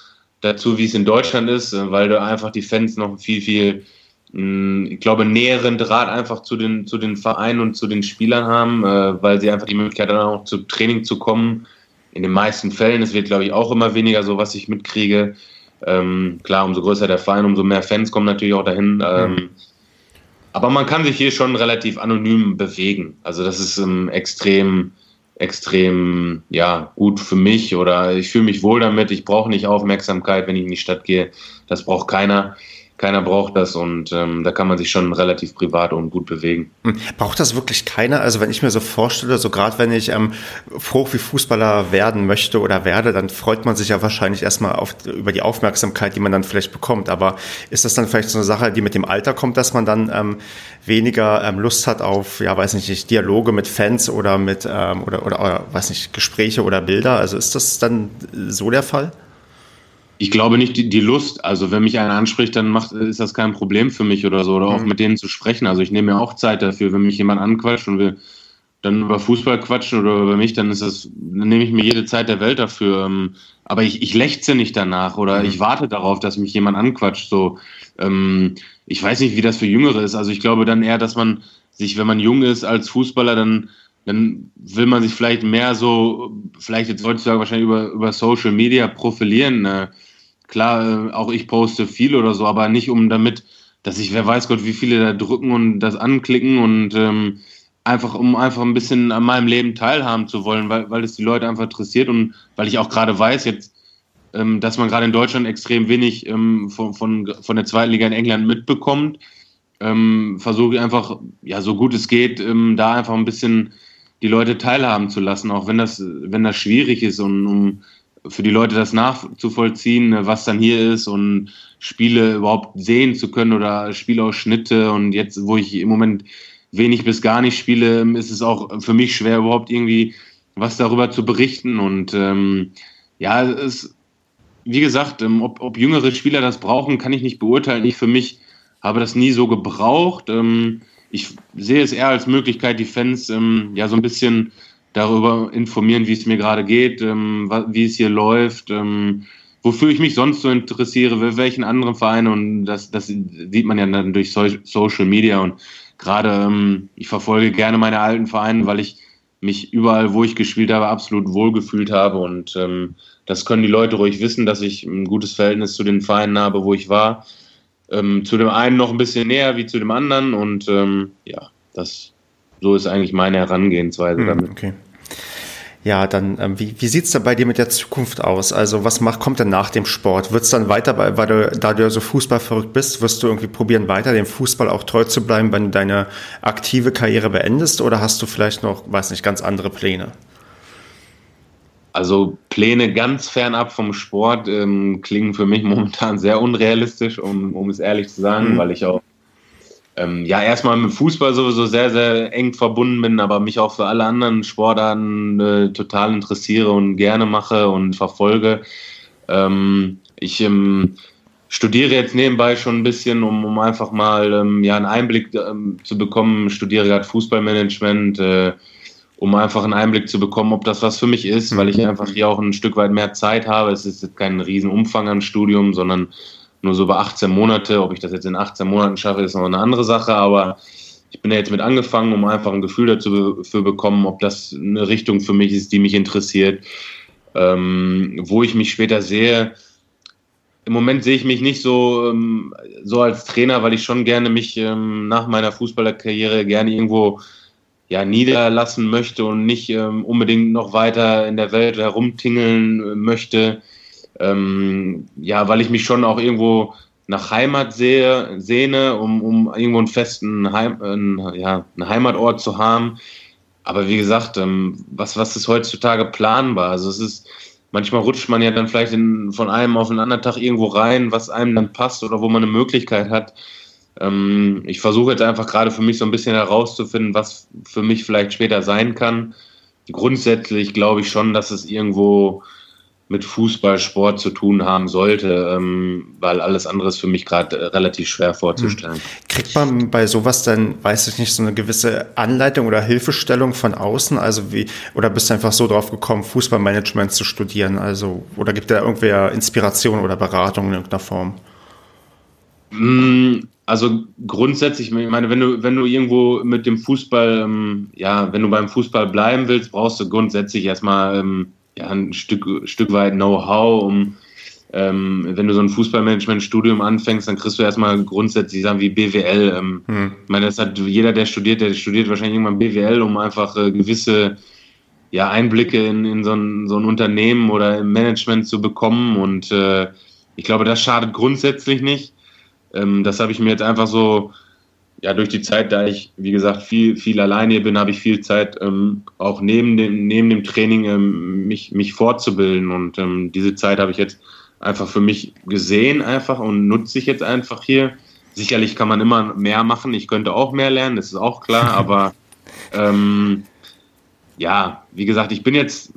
dazu, wie es in Deutschland ist, äh, weil du einfach die Fans noch viel, viel, mh, hm, ich glaube, näheren Draht einfach zu den, zu den Vereinen und zu den Spielern haben, äh, weil sie einfach die Möglichkeit haben, auch zu Training zu kommen. In den meisten Fällen, es wird, glaube ich, auch immer weniger so, was ich mitkriege. Ähm, klar, umso größer der Verein, umso mehr Fans kommen natürlich auch dahin. Ähm, mhm aber man kann sich hier schon relativ anonym bewegen. Also das ist ähm, extrem, extrem ja, gut für mich oder ich fühle mich wohl damit. Ich brauche nicht Aufmerksamkeit, wenn ich in die Stadt gehe. Das braucht keiner keiner braucht das und ähm, da kann man sich schon relativ privat und gut bewegen. Hm. Braucht das wirklich keiner? Also wenn ich mir so vorstelle, so gerade wenn ich ähm, Profi-Fußballer werden möchte oder werde, dann freut man sich ja wahrscheinlich erstmal auf, über die Aufmerksamkeit, die man dann vielleicht bekommt. Aber ist das dann vielleicht so eine Sache, die mit dem Alter kommt, dass man dann ähm, weniger ähm, Lust hat auf, ja, weiß nicht, Dialoge mit Fans oder mit ähm, oder, oder, oder weiß nicht, Gespräche oder Bilder? Also ist das dann so der Fall? Ich glaube nicht die, die, Lust. Also wenn mich einer anspricht, dann macht, ist das kein Problem für mich oder so. Oder auch mhm. mit denen zu sprechen. Also ich nehme mir auch Zeit dafür. Wenn mich jemand anquatscht und will dann über Fußball quatschen oder über mich, dann ist das, dann nehme ich mir jede Zeit der Welt dafür. Ähm, aber ich, ich lechze nicht danach oder mhm. ich warte darauf, dass mich jemand anquatscht. So, ähm, ich weiß nicht, wie das für Jüngere ist. Also ich glaube dann eher, dass man sich, wenn man jung ist als Fußballer, dann dann will man sich vielleicht mehr so, vielleicht jetzt heutzutage wahrscheinlich über, über Social Media profilieren. Äh, klar, äh, auch ich poste viel oder so, aber nicht um damit, dass ich, wer weiß Gott, wie viele da drücken und das anklicken und ähm, einfach, um einfach ein bisschen an meinem Leben teilhaben zu wollen, weil, weil es die Leute einfach interessiert und weil ich auch gerade weiß jetzt, ähm, dass man gerade in Deutschland extrem wenig ähm, von, von, von der zweiten Liga in England mitbekommt. Ähm, versuche ich einfach, ja, so gut es geht, ähm, da einfach ein bisschen die Leute teilhaben zu lassen, auch wenn das, wenn das schwierig ist und um für die Leute das nachzuvollziehen, ne, was dann hier ist und Spiele überhaupt sehen zu können oder Spielausschnitte und jetzt, wo ich im Moment wenig bis gar nicht spiele, ist es auch für mich schwer, überhaupt irgendwie was darüber zu berichten. Und ähm, ja, es, wie gesagt, ähm, ob, ob jüngere Spieler das brauchen, kann ich nicht beurteilen. Ich für mich habe das nie so gebraucht. Ähm, ich sehe es eher als Möglichkeit, die Fans ähm, ja so ein bisschen darüber informieren, wie es mir gerade geht, ähm, wie es hier läuft, ähm, wofür ich mich sonst so interessiere, welchen anderen Vereinen. Und das, das sieht man ja dann durch Social Media. Und gerade ähm, ich verfolge gerne meine alten Vereine, weil ich mich überall, wo ich gespielt habe, absolut wohlgefühlt habe. Und ähm, das können die Leute ruhig wissen, dass ich ein gutes Verhältnis zu den Vereinen habe, wo ich war. Ähm, zu dem einen noch ein bisschen näher wie zu dem anderen und ähm, ja, das so ist eigentlich meine Herangehensweise hm, damit. Okay. Ja, dann, ähm, wie, wie sieht es da bei dir mit der Zukunft aus? Also, was macht, kommt denn nach dem Sport? Wird es dann weiter, weil du, da du ja so Fußball verrückt bist, wirst du irgendwie probieren, weiter dem Fußball auch treu zu bleiben, wenn du deine aktive Karriere beendest? Oder hast du vielleicht noch, weiß nicht, ganz andere Pläne? Also Pläne ganz fernab vom Sport ähm, klingen für mich momentan sehr unrealistisch, um, um es ehrlich zu sagen, mhm. weil ich auch ähm, ja erstmal mit Fußball sowieso sehr, sehr eng verbunden bin, aber mich auch für alle anderen Sportarten äh, total interessiere und gerne mache und verfolge. Ähm, ich ähm, studiere jetzt nebenbei schon ein bisschen, um, um einfach mal ähm, ja, einen Einblick ähm, zu bekommen. Studiere gerade Fußballmanagement. Äh, um einfach einen Einblick zu bekommen, ob das was für mich ist, weil ich mhm. einfach hier auch ein Stück weit mehr Zeit habe. Es ist jetzt kein Riesenumfang an Studium, sondern nur so über 18 Monate. Ob ich das jetzt in 18 Monaten schaffe, ist noch eine andere Sache, aber ich bin ja jetzt mit angefangen, um einfach ein Gefühl dazu für bekommen, ob das eine Richtung für mich ist, die mich interessiert, ähm, wo ich mich später sehe. Im Moment sehe ich mich nicht so, ähm, so als Trainer, weil ich schon gerne mich ähm, nach meiner Fußballerkarriere gerne irgendwo ja, niederlassen möchte und nicht ähm, unbedingt noch weiter in der Welt herumtingeln äh, möchte. Ähm, ja, weil ich mich schon auch irgendwo nach Heimat sehe, sehne, um, um irgendwo einen festen Heim, äh, ja, einen Heimatort zu haben. Aber wie gesagt, ähm, was, was ist heutzutage planbar? Also es ist, manchmal rutscht man ja dann vielleicht in, von einem auf den anderen Tag irgendwo rein, was einem dann passt oder wo man eine Möglichkeit hat. Ähm, ich versuche jetzt einfach gerade für mich so ein bisschen herauszufinden, was für mich vielleicht später sein kann. Grundsätzlich glaube ich schon, dass es irgendwo mit Fußball, Sport zu tun haben sollte, ähm, weil alles andere ist für mich gerade äh, relativ schwer vorzustellen. Hm. Kriegt man bei sowas dann, weiß ich nicht, so eine gewisse Anleitung oder Hilfestellung von außen? Also wie, oder bist du einfach so drauf gekommen, Fußballmanagement zu studieren? Also, oder gibt da irgendwer Inspiration oder Beratung in irgendeiner Form? Also grundsätzlich, ich meine, wenn du, wenn du irgendwo mit dem Fußball, ähm, ja, wenn du beim Fußball bleiben willst, brauchst du grundsätzlich erstmal ähm, ja, ein Stück, Stück weit Know-how, um ähm, wenn du so ein Fußballmanagement-Studium anfängst, dann kriegst du erstmal grundsätzlich Sachen wie BWL. Ähm, hm. Ich meine, das hat jeder, der studiert, der studiert wahrscheinlich irgendwann BWL, um einfach äh, gewisse ja, Einblicke in, in so, ein, so ein Unternehmen oder im Management zu bekommen. Und äh, ich glaube, das schadet grundsätzlich nicht. Ähm, das habe ich mir jetzt einfach so, ja, durch die Zeit, da ich, wie gesagt, viel, viel alleine hier bin, habe ich viel Zeit, ähm, auch neben dem, neben dem Training ähm, mich, mich fortzubilden. Und ähm, diese Zeit habe ich jetzt einfach für mich gesehen einfach und nutze ich jetzt einfach hier. Sicherlich kann man immer mehr machen. Ich könnte auch mehr lernen, das ist auch klar. Aber ähm, ja, wie gesagt, ich bin jetzt,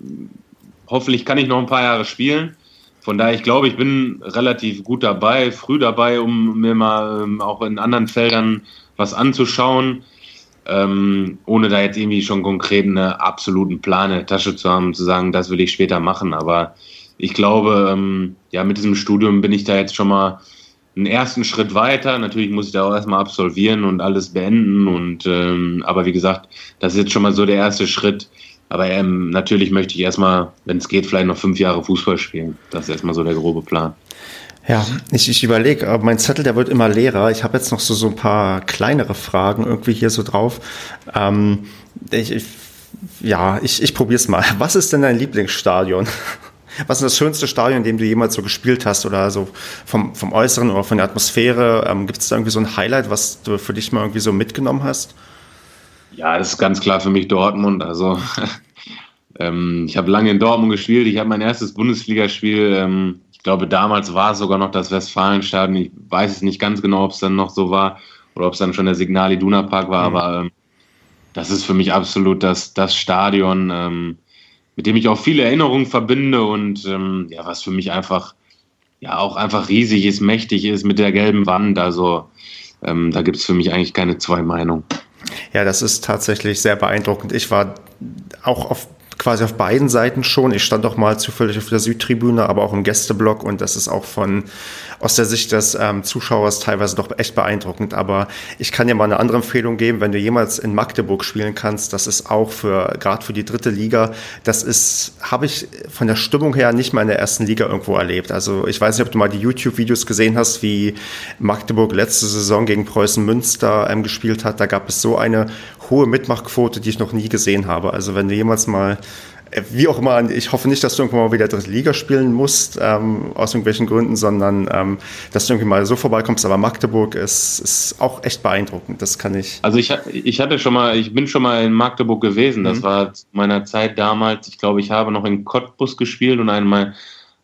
hoffentlich kann ich noch ein paar Jahre spielen. Von daher, ich glaube, ich bin relativ gut dabei, früh dabei, um mir mal ähm, auch in anderen Feldern was anzuschauen, ähm, ohne da jetzt irgendwie schon konkret einen absoluten Plan in der Tasche zu haben, zu sagen, das will ich später machen. Aber ich glaube, ähm, ja, mit diesem Studium bin ich da jetzt schon mal einen ersten Schritt weiter. Natürlich muss ich da auch erstmal absolvieren und alles beenden. Und ähm, aber wie gesagt, das ist jetzt schon mal so der erste Schritt, aber ähm, natürlich möchte ich erstmal, wenn es geht, vielleicht noch fünf Jahre Fußball spielen. Das ist erstmal so der grobe Plan. Ja, ich, ich überlege, mein Zettel, der wird immer leerer. Ich habe jetzt noch so, so ein paar kleinere Fragen irgendwie hier so drauf. Ähm, ich, ich, ja, ich, ich probiere es mal. Was ist denn dein Lieblingsstadion? Was ist das schönste Stadion, in dem du jemals so gespielt hast? Oder so vom, vom Äußeren oder von der Atmosphäre? Ähm, Gibt es da irgendwie so ein Highlight, was du für dich mal irgendwie so mitgenommen hast? Ja, das ist ganz klar für mich Dortmund. Also ähm, ich habe lange in Dortmund gespielt. Ich habe mein erstes Bundesligaspiel, ähm, ich glaube damals war es sogar noch das Westfalenstadion. Ich weiß es nicht ganz genau, ob es dann noch so war oder ob es dann schon der Signal Iduna Park war, mhm. aber ähm, das ist für mich absolut das, das Stadion, ähm, mit dem ich auch viele Erinnerungen verbinde und ähm, ja, was für mich einfach ja auch einfach riesig ist, mächtig ist mit der gelben Wand. Also ähm, da gibt es für mich eigentlich keine zwei Meinungen. Ja, das ist tatsächlich sehr beeindruckend. Ich war auch auf quasi auf beiden Seiten schon. Ich stand auch mal zufällig auf der Südtribüne, aber auch im Gästeblock und das ist auch von aus der Sicht des ähm, Zuschauers teilweise doch echt beeindruckend. Aber ich kann dir mal eine andere Empfehlung geben, wenn du jemals in Magdeburg spielen kannst, das ist auch für gerade für die dritte Liga, das ist, habe ich von der Stimmung her nicht mal in der ersten Liga irgendwo erlebt. Also ich weiß nicht, ob du mal die YouTube-Videos gesehen hast, wie Magdeburg letzte Saison gegen Preußen Münster ähm, gespielt hat. Da gab es so eine hohe Mitmachquote, die ich noch nie gesehen habe. Also wenn du jemals mal wie auch immer, ich hoffe nicht, dass du irgendwann mal wieder dritte Liga spielen musst, ähm, aus irgendwelchen Gründen, sondern ähm, dass du irgendwie mal so vorbeikommst. Aber Magdeburg ist, ist auch echt beeindruckend, das kann ich. Also ich, ich hatte schon mal, ich bin schon mal in Magdeburg gewesen. Das mhm. war zu meiner Zeit damals. Ich glaube, ich habe noch in Cottbus gespielt und einmal,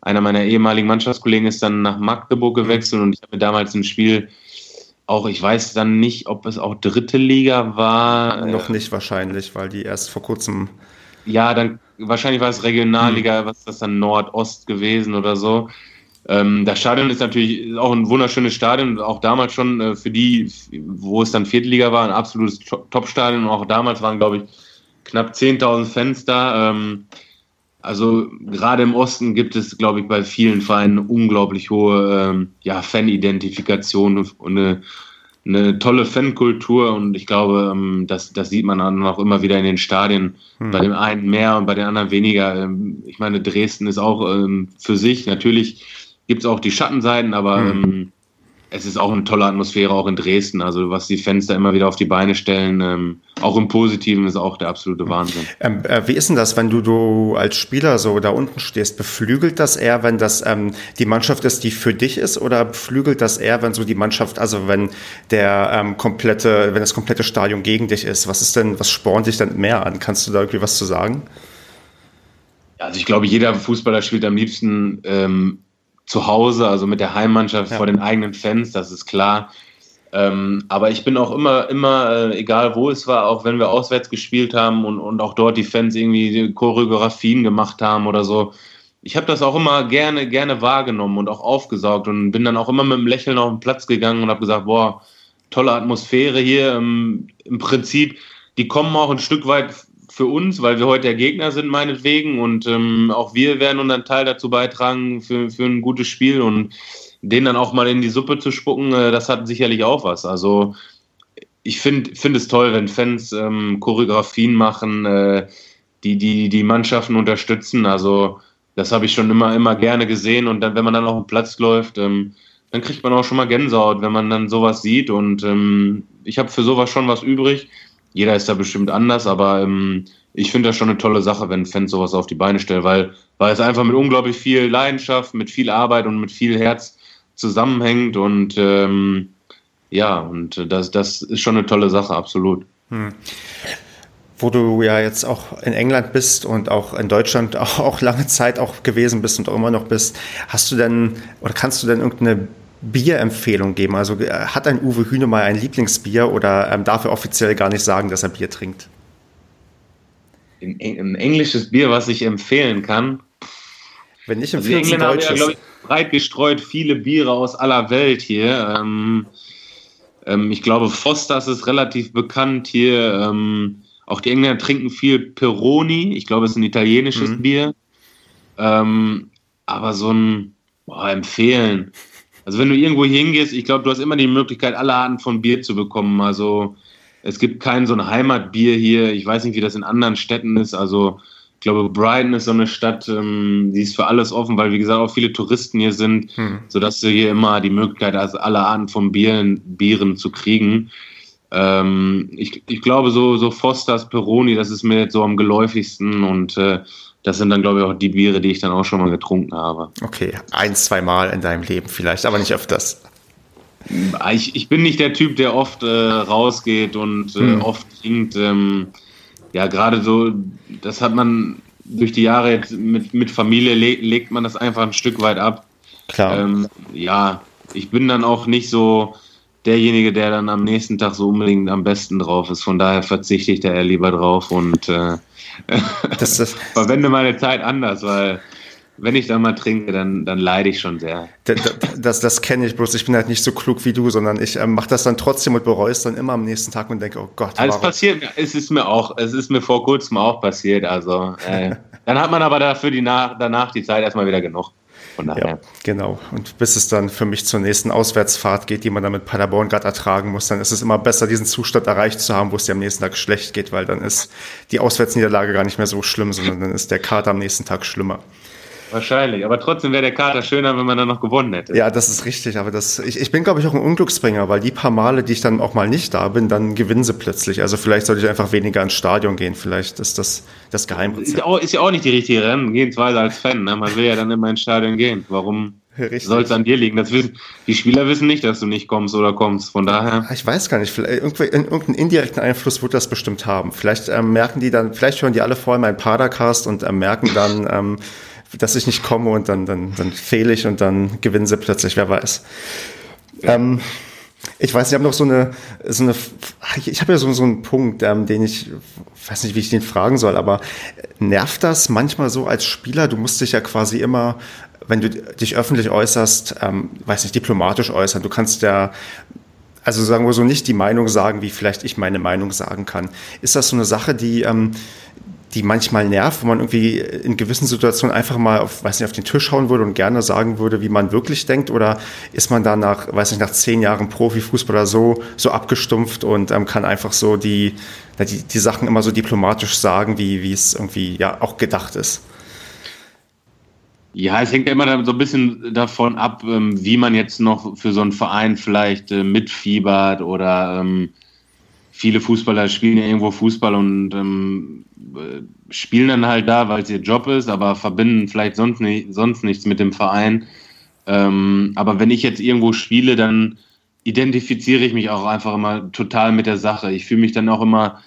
einer meiner ehemaligen Mannschaftskollegen ist dann nach Magdeburg gewechselt und ich habe damals ein Spiel auch, ich weiß dann nicht, ob es auch dritte Liga war. Noch nicht wahrscheinlich, weil die erst vor kurzem. Ja, dann wahrscheinlich war es Regionalliga, hm. was ist das dann Nordost gewesen oder so. Ähm, das Stadion ist natürlich auch ein wunderschönes Stadion, auch damals schon äh, für die, wo es dann Viertliga war, ein absolutes Top-Stadion. Und auch damals waren, glaube ich, knapp 10.000 Fans da. Ähm, also gerade im Osten gibt es, glaube ich, bei vielen Vereinen eine unglaublich hohe ähm, ja, Fan-Identifikation und eine, eine, tolle Fankultur. Und ich glaube, ähm, das, das sieht man dann auch immer wieder in den Stadien. Hm. Bei dem einen mehr und bei den anderen weniger. Ähm, ich meine, Dresden ist auch ähm, für sich. Natürlich gibt es auch die Schattenseiten, aber hm. Es ist auch eine tolle Atmosphäre, auch in Dresden. Also was die Fans da immer wieder auf die Beine stellen, ähm, auch im Positiven, ist auch der absolute Wahnsinn. Ähm, äh, wie ist denn das, wenn du, du als Spieler so da unten stehst? Beflügelt das eher, wenn das ähm, die Mannschaft ist, die für dich ist, oder beflügelt das eher, wenn so die Mannschaft, also wenn der ähm, komplette, wenn das komplette Stadion gegen dich ist? Was ist denn, was spornt dich denn mehr an? Kannst du da irgendwie was zu sagen? Also ich glaube, jeder Fußballer spielt am liebsten ähm, zu Hause, also mit der Heimmannschaft ja. vor den eigenen Fans, das ist klar. Ähm, aber ich bin auch immer, immer, äh, egal wo es war, auch wenn wir auswärts gespielt haben und, und auch dort die Fans irgendwie Choreografien gemacht haben oder so. Ich habe das auch immer gerne, gerne wahrgenommen und auch aufgesaugt und bin dann auch immer mit einem Lächeln auf den Platz gegangen und habe gesagt, boah, tolle Atmosphäre hier. Ähm, Im Prinzip, die kommen auch ein Stück weit für uns, weil wir heute der Gegner sind, meinetwegen. Und ähm, auch wir werden unseren Teil dazu beitragen für, für ein gutes Spiel. Und den dann auch mal in die Suppe zu spucken, äh, das hat sicherlich auch was. Also ich finde find es toll, wenn Fans ähm, Choreografien machen, äh, die, die die Mannschaften unterstützen. Also das habe ich schon immer, immer gerne gesehen. Und dann, wenn man dann auf den Platz läuft, ähm, dann kriegt man auch schon mal Gänsehaut, wenn man dann sowas sieht. Und ähm, ich habe für sowas schon was übrig. Jeder ist da bestimmt anders, aber ähm, ich finde das schon eine tolle Sache, wenn Fans sowas auf die Beine stellen, weil, weil es einfach mit unglaublich viel Leidenschaft, mit viel Arbeit und mit viel Herz zusammenhängt und ähm, ja, und das, das ist schon eine tolle Sache, absolut. Hm. Wo du ja jetzt auch in England bist und auch in Deutschland auch, lange Zeit auch gewesen bist und auch immer noch bist, hast du denn oder kannst du denn irgendeine Bierempfehlung geben? Also äh, hat ein Uwe Hühne mal ein Lieblingsbier oder ähm, darf er offiziell gar nicht sagen, dass er Bier trinkt? Ein, ein englisches Bier, was ich empfehlen kann. Wenn nicht empfehlen, also Engländer haben ja, glaube ich, breit gestreut viele Biere aus aller Welt hier. Ähm, ähm, ich glaube, Fosters ist relativ bekannt hier. Ähm, auch die Engländer trinken viel Peroni. Ich glaube, es ist ein italienisches mhm. Bier. Ähm, aber so ein boah, empfehlen. Also wenn du irgendwo hingehst, ich glaube, du hast immer die Möglichkeit, alle Arten von Bier zu bekommen. Also es gibt kein so ein Heimatbier hier. Ich weiß nicht, wie das in anderen Städten ist. Also ich glaube, Brighton ist so eine Stadt, ähm, die ist für alles offen, weil wie gesagt auch viele Touristen hier sind, hm. sodass du hier immer die Möglichkeit hast, alle Arten von Bieren, Bieren zu kriegen. Ähm, ich, ich glaube, so, so Fosters, Peroni, das ist mir jetzt so am geläufigsten und äh, das sind dann, glaube ich, auch die Biere, die ich dann auch schon mal getrunken habe. Okay, ein, zwei Mal in deinem Leben vielleicht, aber nicht öfters. Ich, ich bin nicht der Typ, der oft äh, rausgeht und äh, hm. oft trinkt. Ähm, ja, gerade so, das hat man durch die Jahre jetzt mit, mit Familie, le legt man das einfach ein Stück weit ab. Klar. Ähm, ja, ich bin dann auch nicht so derjenige, der dann am nächsten Tag so unbedingt am besten drauf ist. Von daher verzichte ich da eher lieber drauf und äh, das, das, verwende meine Zeit anders, weil wenn ich dann mal trinke, dann, dann leide ich schon sehr. Das, das, das kenne ich bloß. Ich bin halt nicht so klug wie du, sondern ich äh, mache das dann trotzdem und bereue es dann immer am nächsten Tag und denke, oh Gott. Also es passiert, es ist mir auch, es ist mir vor kurzem auch passiert. Also äh, dann hat man aber dafür die nach, danach die Zeit erstmal wieder genug. Von daher. Ja, genau. Und bis es dann für mich zur nächsten Auswärtsfahrt geht, die man dann mit Paderborn gerade ertragen muss, dann ist es immer besser, diesen Zustand erreicht zu haben, wo es dir am nächsten Tag schlecht geht, weil dann ist die Auswärtsniederlage gar nicht mehr so schlimm, sondern dann ist der Kater am nächsten Tag schlimmer. Wahrscheinlich, aber trotzdem wäre der Kater schöner, wenn man dann noch gewonnen hätte. Ja, das ist richtig, aber das, ich, ich bin, glaube ich, auch ein Unglücksbringer, weil die paar Male, die ich dann auch mal nicht da bin, dann gewinnen sie plötzlich. Also vielleicht sollte ich einfach weniger ins Stadion gehen, vielleicht ist das das Geheimrezept. Ist, auch, ist ja auch nicht die richtige Rennengehensweise als Fan, ne? man will ja dann immer ins Stadion gehen. Warum soll es an dir liegen? Das wissen, die Spieler wissen nicht, dass du nicht kommst oder kommst, von daher. Ich weiß gar nicht, vielleicht, irgendeinen indirekten Einfluss wird das bestimmt haben. Vielleicht ähm, merken die dann, vielleicht hören die alle vorher meinen Padercast und ähm, merken dann, ähm, dass ich nicht komme und dann, dann, dann fehle ich und dann gewinnen sie plötzlich, wer weiß. Ähm, ich weiß, ich habe noch so eine, so eine ich habe ja so, so einen Punkt, ähm, den ich, weiß nicht, wie ich den fragen soll, aber nervt das manchmal so als Spieler? Du musst dich ja quasi immer, wenn du dich öffentlich äußerst, ähm, weiß nicht, diplomatisch äußern. Du kannst ja also sagen wir so nicht die Meinung sagen, wie vielleicht ich meine Meinung sagen kann. Ist das so eine Sache, die ähm, die manchmal nervt, wo man irgendwie in gewissen Situationen einfach mal auf, weiß nicht, auf den Tisch hauen würde und gerne sagen würde, wie man wirklich denkt? Oder ist man da nach, weiß nicht, nach zehn Jahren Profifußballer so, so abgestumpft und ähm, kann einfach so die, die, die Sachen immer so diplomatisch sagen, wie, es irgendwie ja auch gedacht ist? Ja, es hängt ja immer so ein bisschen davon ab, ähm, wie man jetzt noch für so einen Verein vielleicht äh, mitfiebert oder ähm, viele Fußballer spielen ja irgendwo Fußball und ähm, äh, spielen dann halt da, weil es ihr Job ist, aber verbinden vielleicht sonst, nicht, sonst nichts mit dem Verein. Ähm, aber wenn ich jetzt irgendwo spiele, dann identifiziere ich mich auch einfach immer total mit der Sache. Ich fühle mich dann auch immer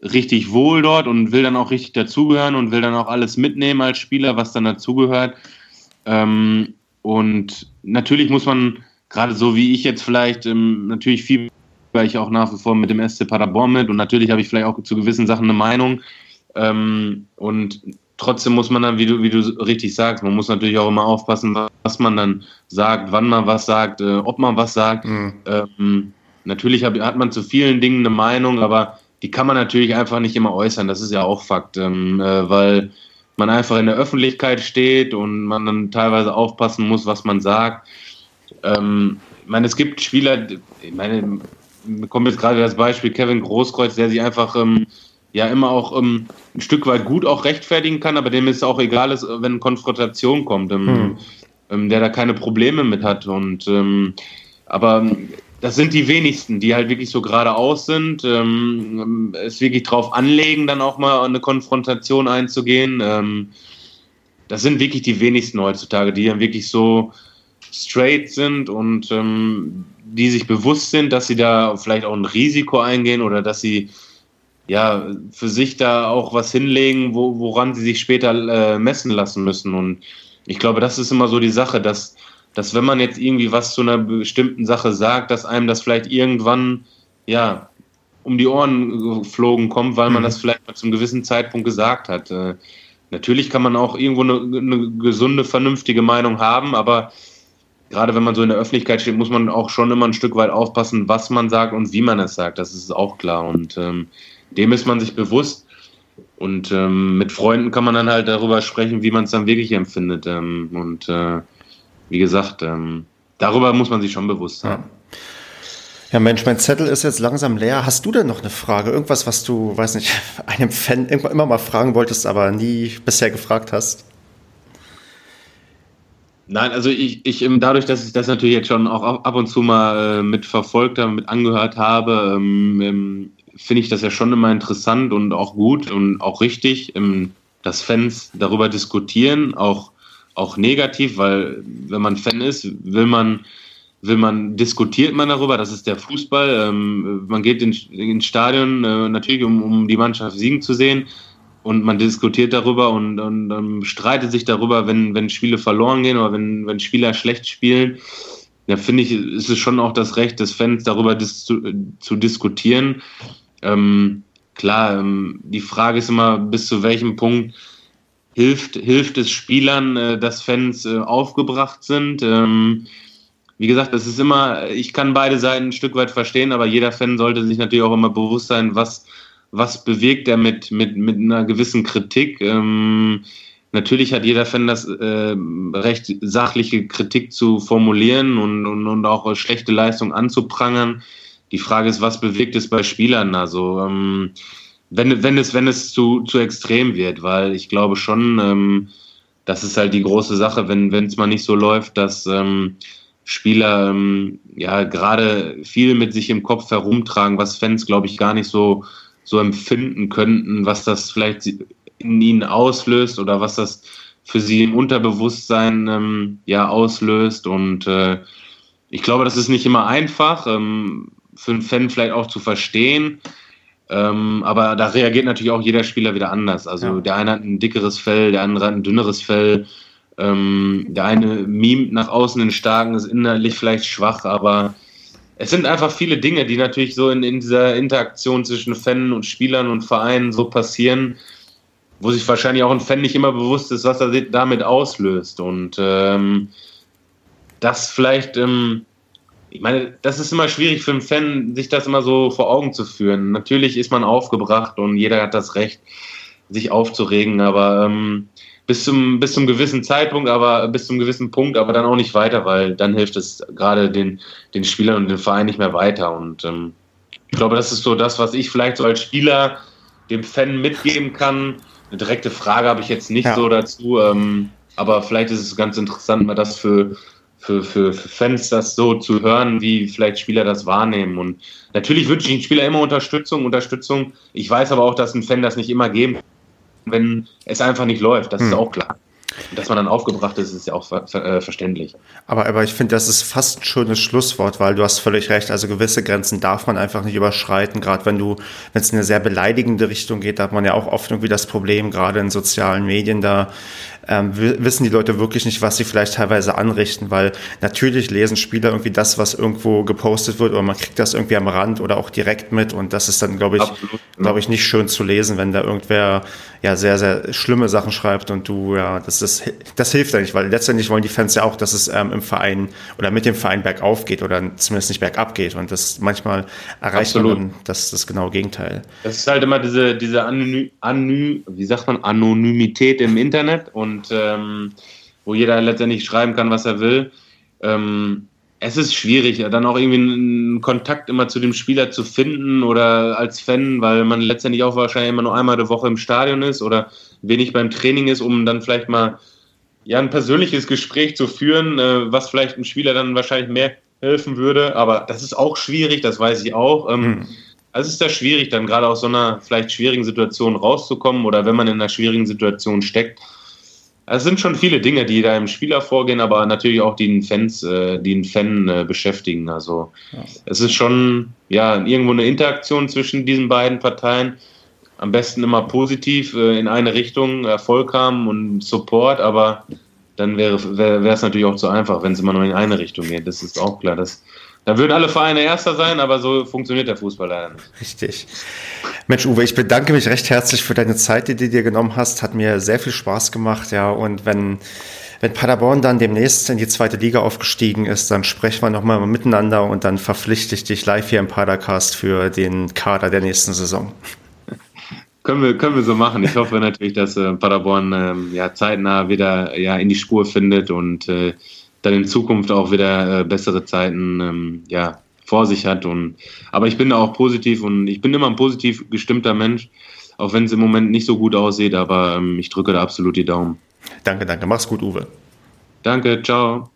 richtig wohl dort und will dann auch richtig dazugehören und will dann auch alles mitnehmen als Spieler, was dann dazugehört. Ähm, und natürlich muss man, gerade so wie ich jetzt vielleicht, ähm, natürlich viel weil ich auch nach wie vor mit dem SC Paderborn mit und natürlich habe ich vielleicht auch zu gewissen Sachen eine Meinung. Ähm, und trotzdem muss man dann, wie du, wie du richtig sagst, man muss natürlich auch immer aufpassen, was man dann sagt, wann man was sagt, äh, ob man was sagt. Mhm. Ähm, natürlich hab, hat man zu vielen Dingen eine Meinung, aber die kann man natürlich einfach nicht immer äußern. Das ist ja auch Fakt, ähm, äh, weil man einfach in der Öffentlichkeit steht und man dann teilweise aufpassen muss, was man sagt. Ähm, ich meine, es gibt Spieler, ich meine, kommt jetzt gerade das Beispiel Kevin Großkreuz, der sich einfach ähm, ja immer auch ähm, ein Stück weit gut auch rechtfertigen kann, aber dem ist auch egal, ist, wenn Konfrontation kommt, ähm, hm. Ähm, der da keine Probleme mit hat. Und ähm, aber das sind die wenigsten, die halt wirklich so geradeaus sind, ähm, es wirklich drauf anlegen, dann auch mal eine Konfrontation einzugehen. das sind wirklich die wenigsten heutzutage, die dann wirklich so straight sind und ähm, die sich bewusst sind, dass sie da vielleicht auch ein Risiko eingehen oder dass sie ja für sich da auch was hinlegen, wo, woran sie sich später äh, messen lassen müssen. Und ich glaube, das ist immer so die Sache, dass, dass wenn man jetzt irgendwie was zu einer bestimmten Sache sagt, dass einem das vielleicht irgendwann ja um die Ohren geflogen kommt, weil man mhm. das vielleicht mal zum gewissen Zeitpunkt gesagt hat. Äh, natürlich kann man auch irgendwo eine, eine gesunde, vernünftige Meinung haben, aber gerade wenn man so in der Öffentlichkeit steht, muss man auch schon immer ein Stück weit aufpassen, was man sagt und wie man es sagt. Das ist auch klar. Und ähm, dem ist man sich bewusst. Und ähm, mit Freunden kann man dann halt darüber sprechen, wie man es dann wirklich empfindet. Ähm, und äh, wie gesagt, ähm, darüber muss man sich schon bewusst sein. Ja. Ja, Mensch, mein Zettel ist jetzt langsam leer. Hast du denn noch eine Frage? Irgendwas, was du, weiß nicht, einem Fan immer mal fragen wolltest, aber nie bisher gefragt hast? Nein, also ich, ich dadurch, dass ich das natürlich jetzt schon auch ab und zu mal äh, mit habe, mit angehört habe, ähm, ähm, finde ich das ja schon immer interessant und auch gut und auch richtig, ähm, dass Fans darüber diskutieren, auch, auch negativ, weil wenn man Fan ist, will man, will man, diskutiert man darüber, das ist der Fußball. Ähm, man geht ins in Stadion äh, natürlich, um, um die Mannschaft siegen zu sehen und man diskutiert darüber und, und, und, streitet sich darüber, wenn, wenn Spiele verloren gehen oder wenn, wenn Spieler schlecht spielen. ja, finde ich, ist es schon auch das Recht des Fans, darüber dis zu, zu, diskutieren. Ähm, klar, ähm, die Frage ist immer, bis zu welchem Punkt hilft, hilft es Spielern, äh, dass Fans äh, aufgebracht sind. Ähm, wie gesagt, das ist immer, ich kann beide Seiten ein Stück weit verstehen, aber jeder Fan sollte sich natürlich auch immer bewusst sein, was, was bewegt er mit, mit, mit einer gewissen Kritik. Ähm, natürlich hat jeder Fan das äh, Recht, sachliche Kritik zu formulieren und, und, und auch schlechte Leistung anzuprangern. Die Frage ist, was bewegt es bei Spielern? Also ähm, wenn, wenn es, wenn es zu, zu extrem wird, weil ich glaube schon, ähm, das ist halt die große Sache, wenn es mal nicht so läuft, dass ähm, Spieler ähm, ja gerade viel mit sich im Kopf herumtragen, was Fans, glaube ich, gar nicht so, so empfinden könnten, was das vielleicht in ihnen auslöst oder was das für sie im Unterbewusstsein ähm, ja auslöst. Und äh, ich glaube, das ist nicht immer einfach, ähm, für einen Fan vielleicht auch zu verstehen. Ähm, aber da reagiert natürlich auch jeder Spieler wieder anders. Also ja. der eine hat ein dickeres Fell, der andere hat ein dünneres Fell. Ähm, der eine mimt nach außen den starken, ist innerlich vielleicht schwach, aber es sind einfach viele Dinge, die natürlich so in, in dieser Interaktion zwischen Fan und Spielern und Vereinen so passieren, wo sich wahrscheinlich auch ein Fan nicht immer bewusst ist, was er damit auslöst. Und ähm, das vielleicht, ähm, ich meine, das ist immer schwierig für einen Fan, sich das immer so vor Augen zu führen. Natürlich ist man aufgebracht und jeder hat das Recht, sich aufzuregen, aber ähm, bis zum, bis zum gewissen Zeitpunkt, aber bis zum gewissen Punkt, aber dann auch nicht weiter, weil dann hilft es gerade den, den Spielern und dem Verein nicht mehr weiter. Und ähm, ich glaube, das ist so das, was ich vielleicht so als Spieler dem Fan mitgeben kann. Eine direkte Frage habe ich jetzt nicht ja. so dazu, ähm, aber vielleicht ist es ganz interessant, mal das für, für, für, für Fans das so zu hören, wie vielleicht Spieler das wahrnehmen. Und natürlich wünsche ich den Spieler immer Unterstützung, Unterstützung. Ich weiß aber auch, dass ein Fan das nicht immer geben kann wenn es einfach nicht läuft. Das hm. ist auch klar. Und dass man dann aufgebracht ist, ist ja auch ver ver äh, verständlich. Aber, aber ich finde, das ist fast ein schönes Schlusswort, weil du hast völlig recht. Also gewisse Grenzen darf man einfach nicht überschreiten. Gerade wenn du, wenn es in eine sehr beleidigende Richtung geht, da hat man ja auch oft irgendwie das Problem, gerade in sozialen Medien, da ähm, wissen die Leute wirklich nicht, was sie vielleicht teilweise anrichten, weil natürlich lesen Spieler irgendwie das, was irgendwo gepostet wird oder man kriegt das irgendwie am Rand oder auch direkt mit und das ist dann, glaube ich, glaube ich, nicht schön zu lesen, wenn da irgendwer ja sehr, sehr schlimme Sachen schreibt und du, ja, das ist, das hilft eigentlich, weil letztendlich wollen die Fans ja auch, dass es ähm, im Verein oder mit dem Verein bergauf geht oder zumindest nicht bergab geht und das manchmal erreicht Absolut. man das, das genaue Gegenteil. Das ist halt immer diese, diese Anony, Anony, wie sagt man, Anonymität im Internet und und ähm, wo jeder letztendlich schreiben kann, was er will. Ähm, es ist schwierig, dann auch irgendwie einen Kontakt immer zu dem Spieler zu finden oder als Fan, weil man letztendlich auch wahrscheinlich immer nur einmal die Woche im Stadion ist oder wenig beim Training ist, um dann vielleicht mal ja, ein persönliches Gespräch zu führen, äh, was vielleicht einem Spieler dann wahrscheinlich mehr helfen würde. Aber das ist auch schwierig, das weiß ich auch. Ähm, mhm. Also ist das schwierig, dann gerade aus so einer vielleicht schwierigen Situation rauszukommen oder wenn man in einer schwierigen Situation steckt, es sind schon viele Dinge, die da im Spieler vorgehen, aber natürlich auch die den Fans, äh, die den Fan äh, beschäftigen. Also ja. es ist schon ja irgendwo eine Interaktion zwischen diesen beiden Parteien. Am besten immer positiv äh, in eine Richtung Erfolg haben und Support, aber dann wäre wäre es natürlich auch zu einfach, wenn es immer nur in eine Richtung geht. Das ist auch klar. Das, da würden alle Vereine Erster sein, aber so funktioniert der Fußball leider nicht. Richtig. Mensch, Uwe, ich bedanke mich recht herzlich für deine Zeit, die du dir genommen hast. Hat mir sehr viel Spaß gemacht, ja. Und wenn, wenn Paderborn dann demnächst in die zweite Liga aufgestiegen ist, dann sprechen wir nochmal miteinander und dann verpflichte ich dich live hier im Padercast für den Kader der nächsten Saison. Können wir, können wir so machen. Ich hoffe natürlich, dass äh, Paderborn ähm, ja, zeitnah wieder ja, in die Spur findet und äh, dann in Zukunft auch wieder äh, bessere Zeiten ähm, ja, vor sich hat. Und, aber ich bin da auch positiv und ich bin immer ein positiv gestimmter Mensch, auch wenn es im Moment nicht so gut aussieht, aber ähm, ich drücke da absolut die Daumen. Danke, danke. Mach's gut, Uwe. Danke, ciao.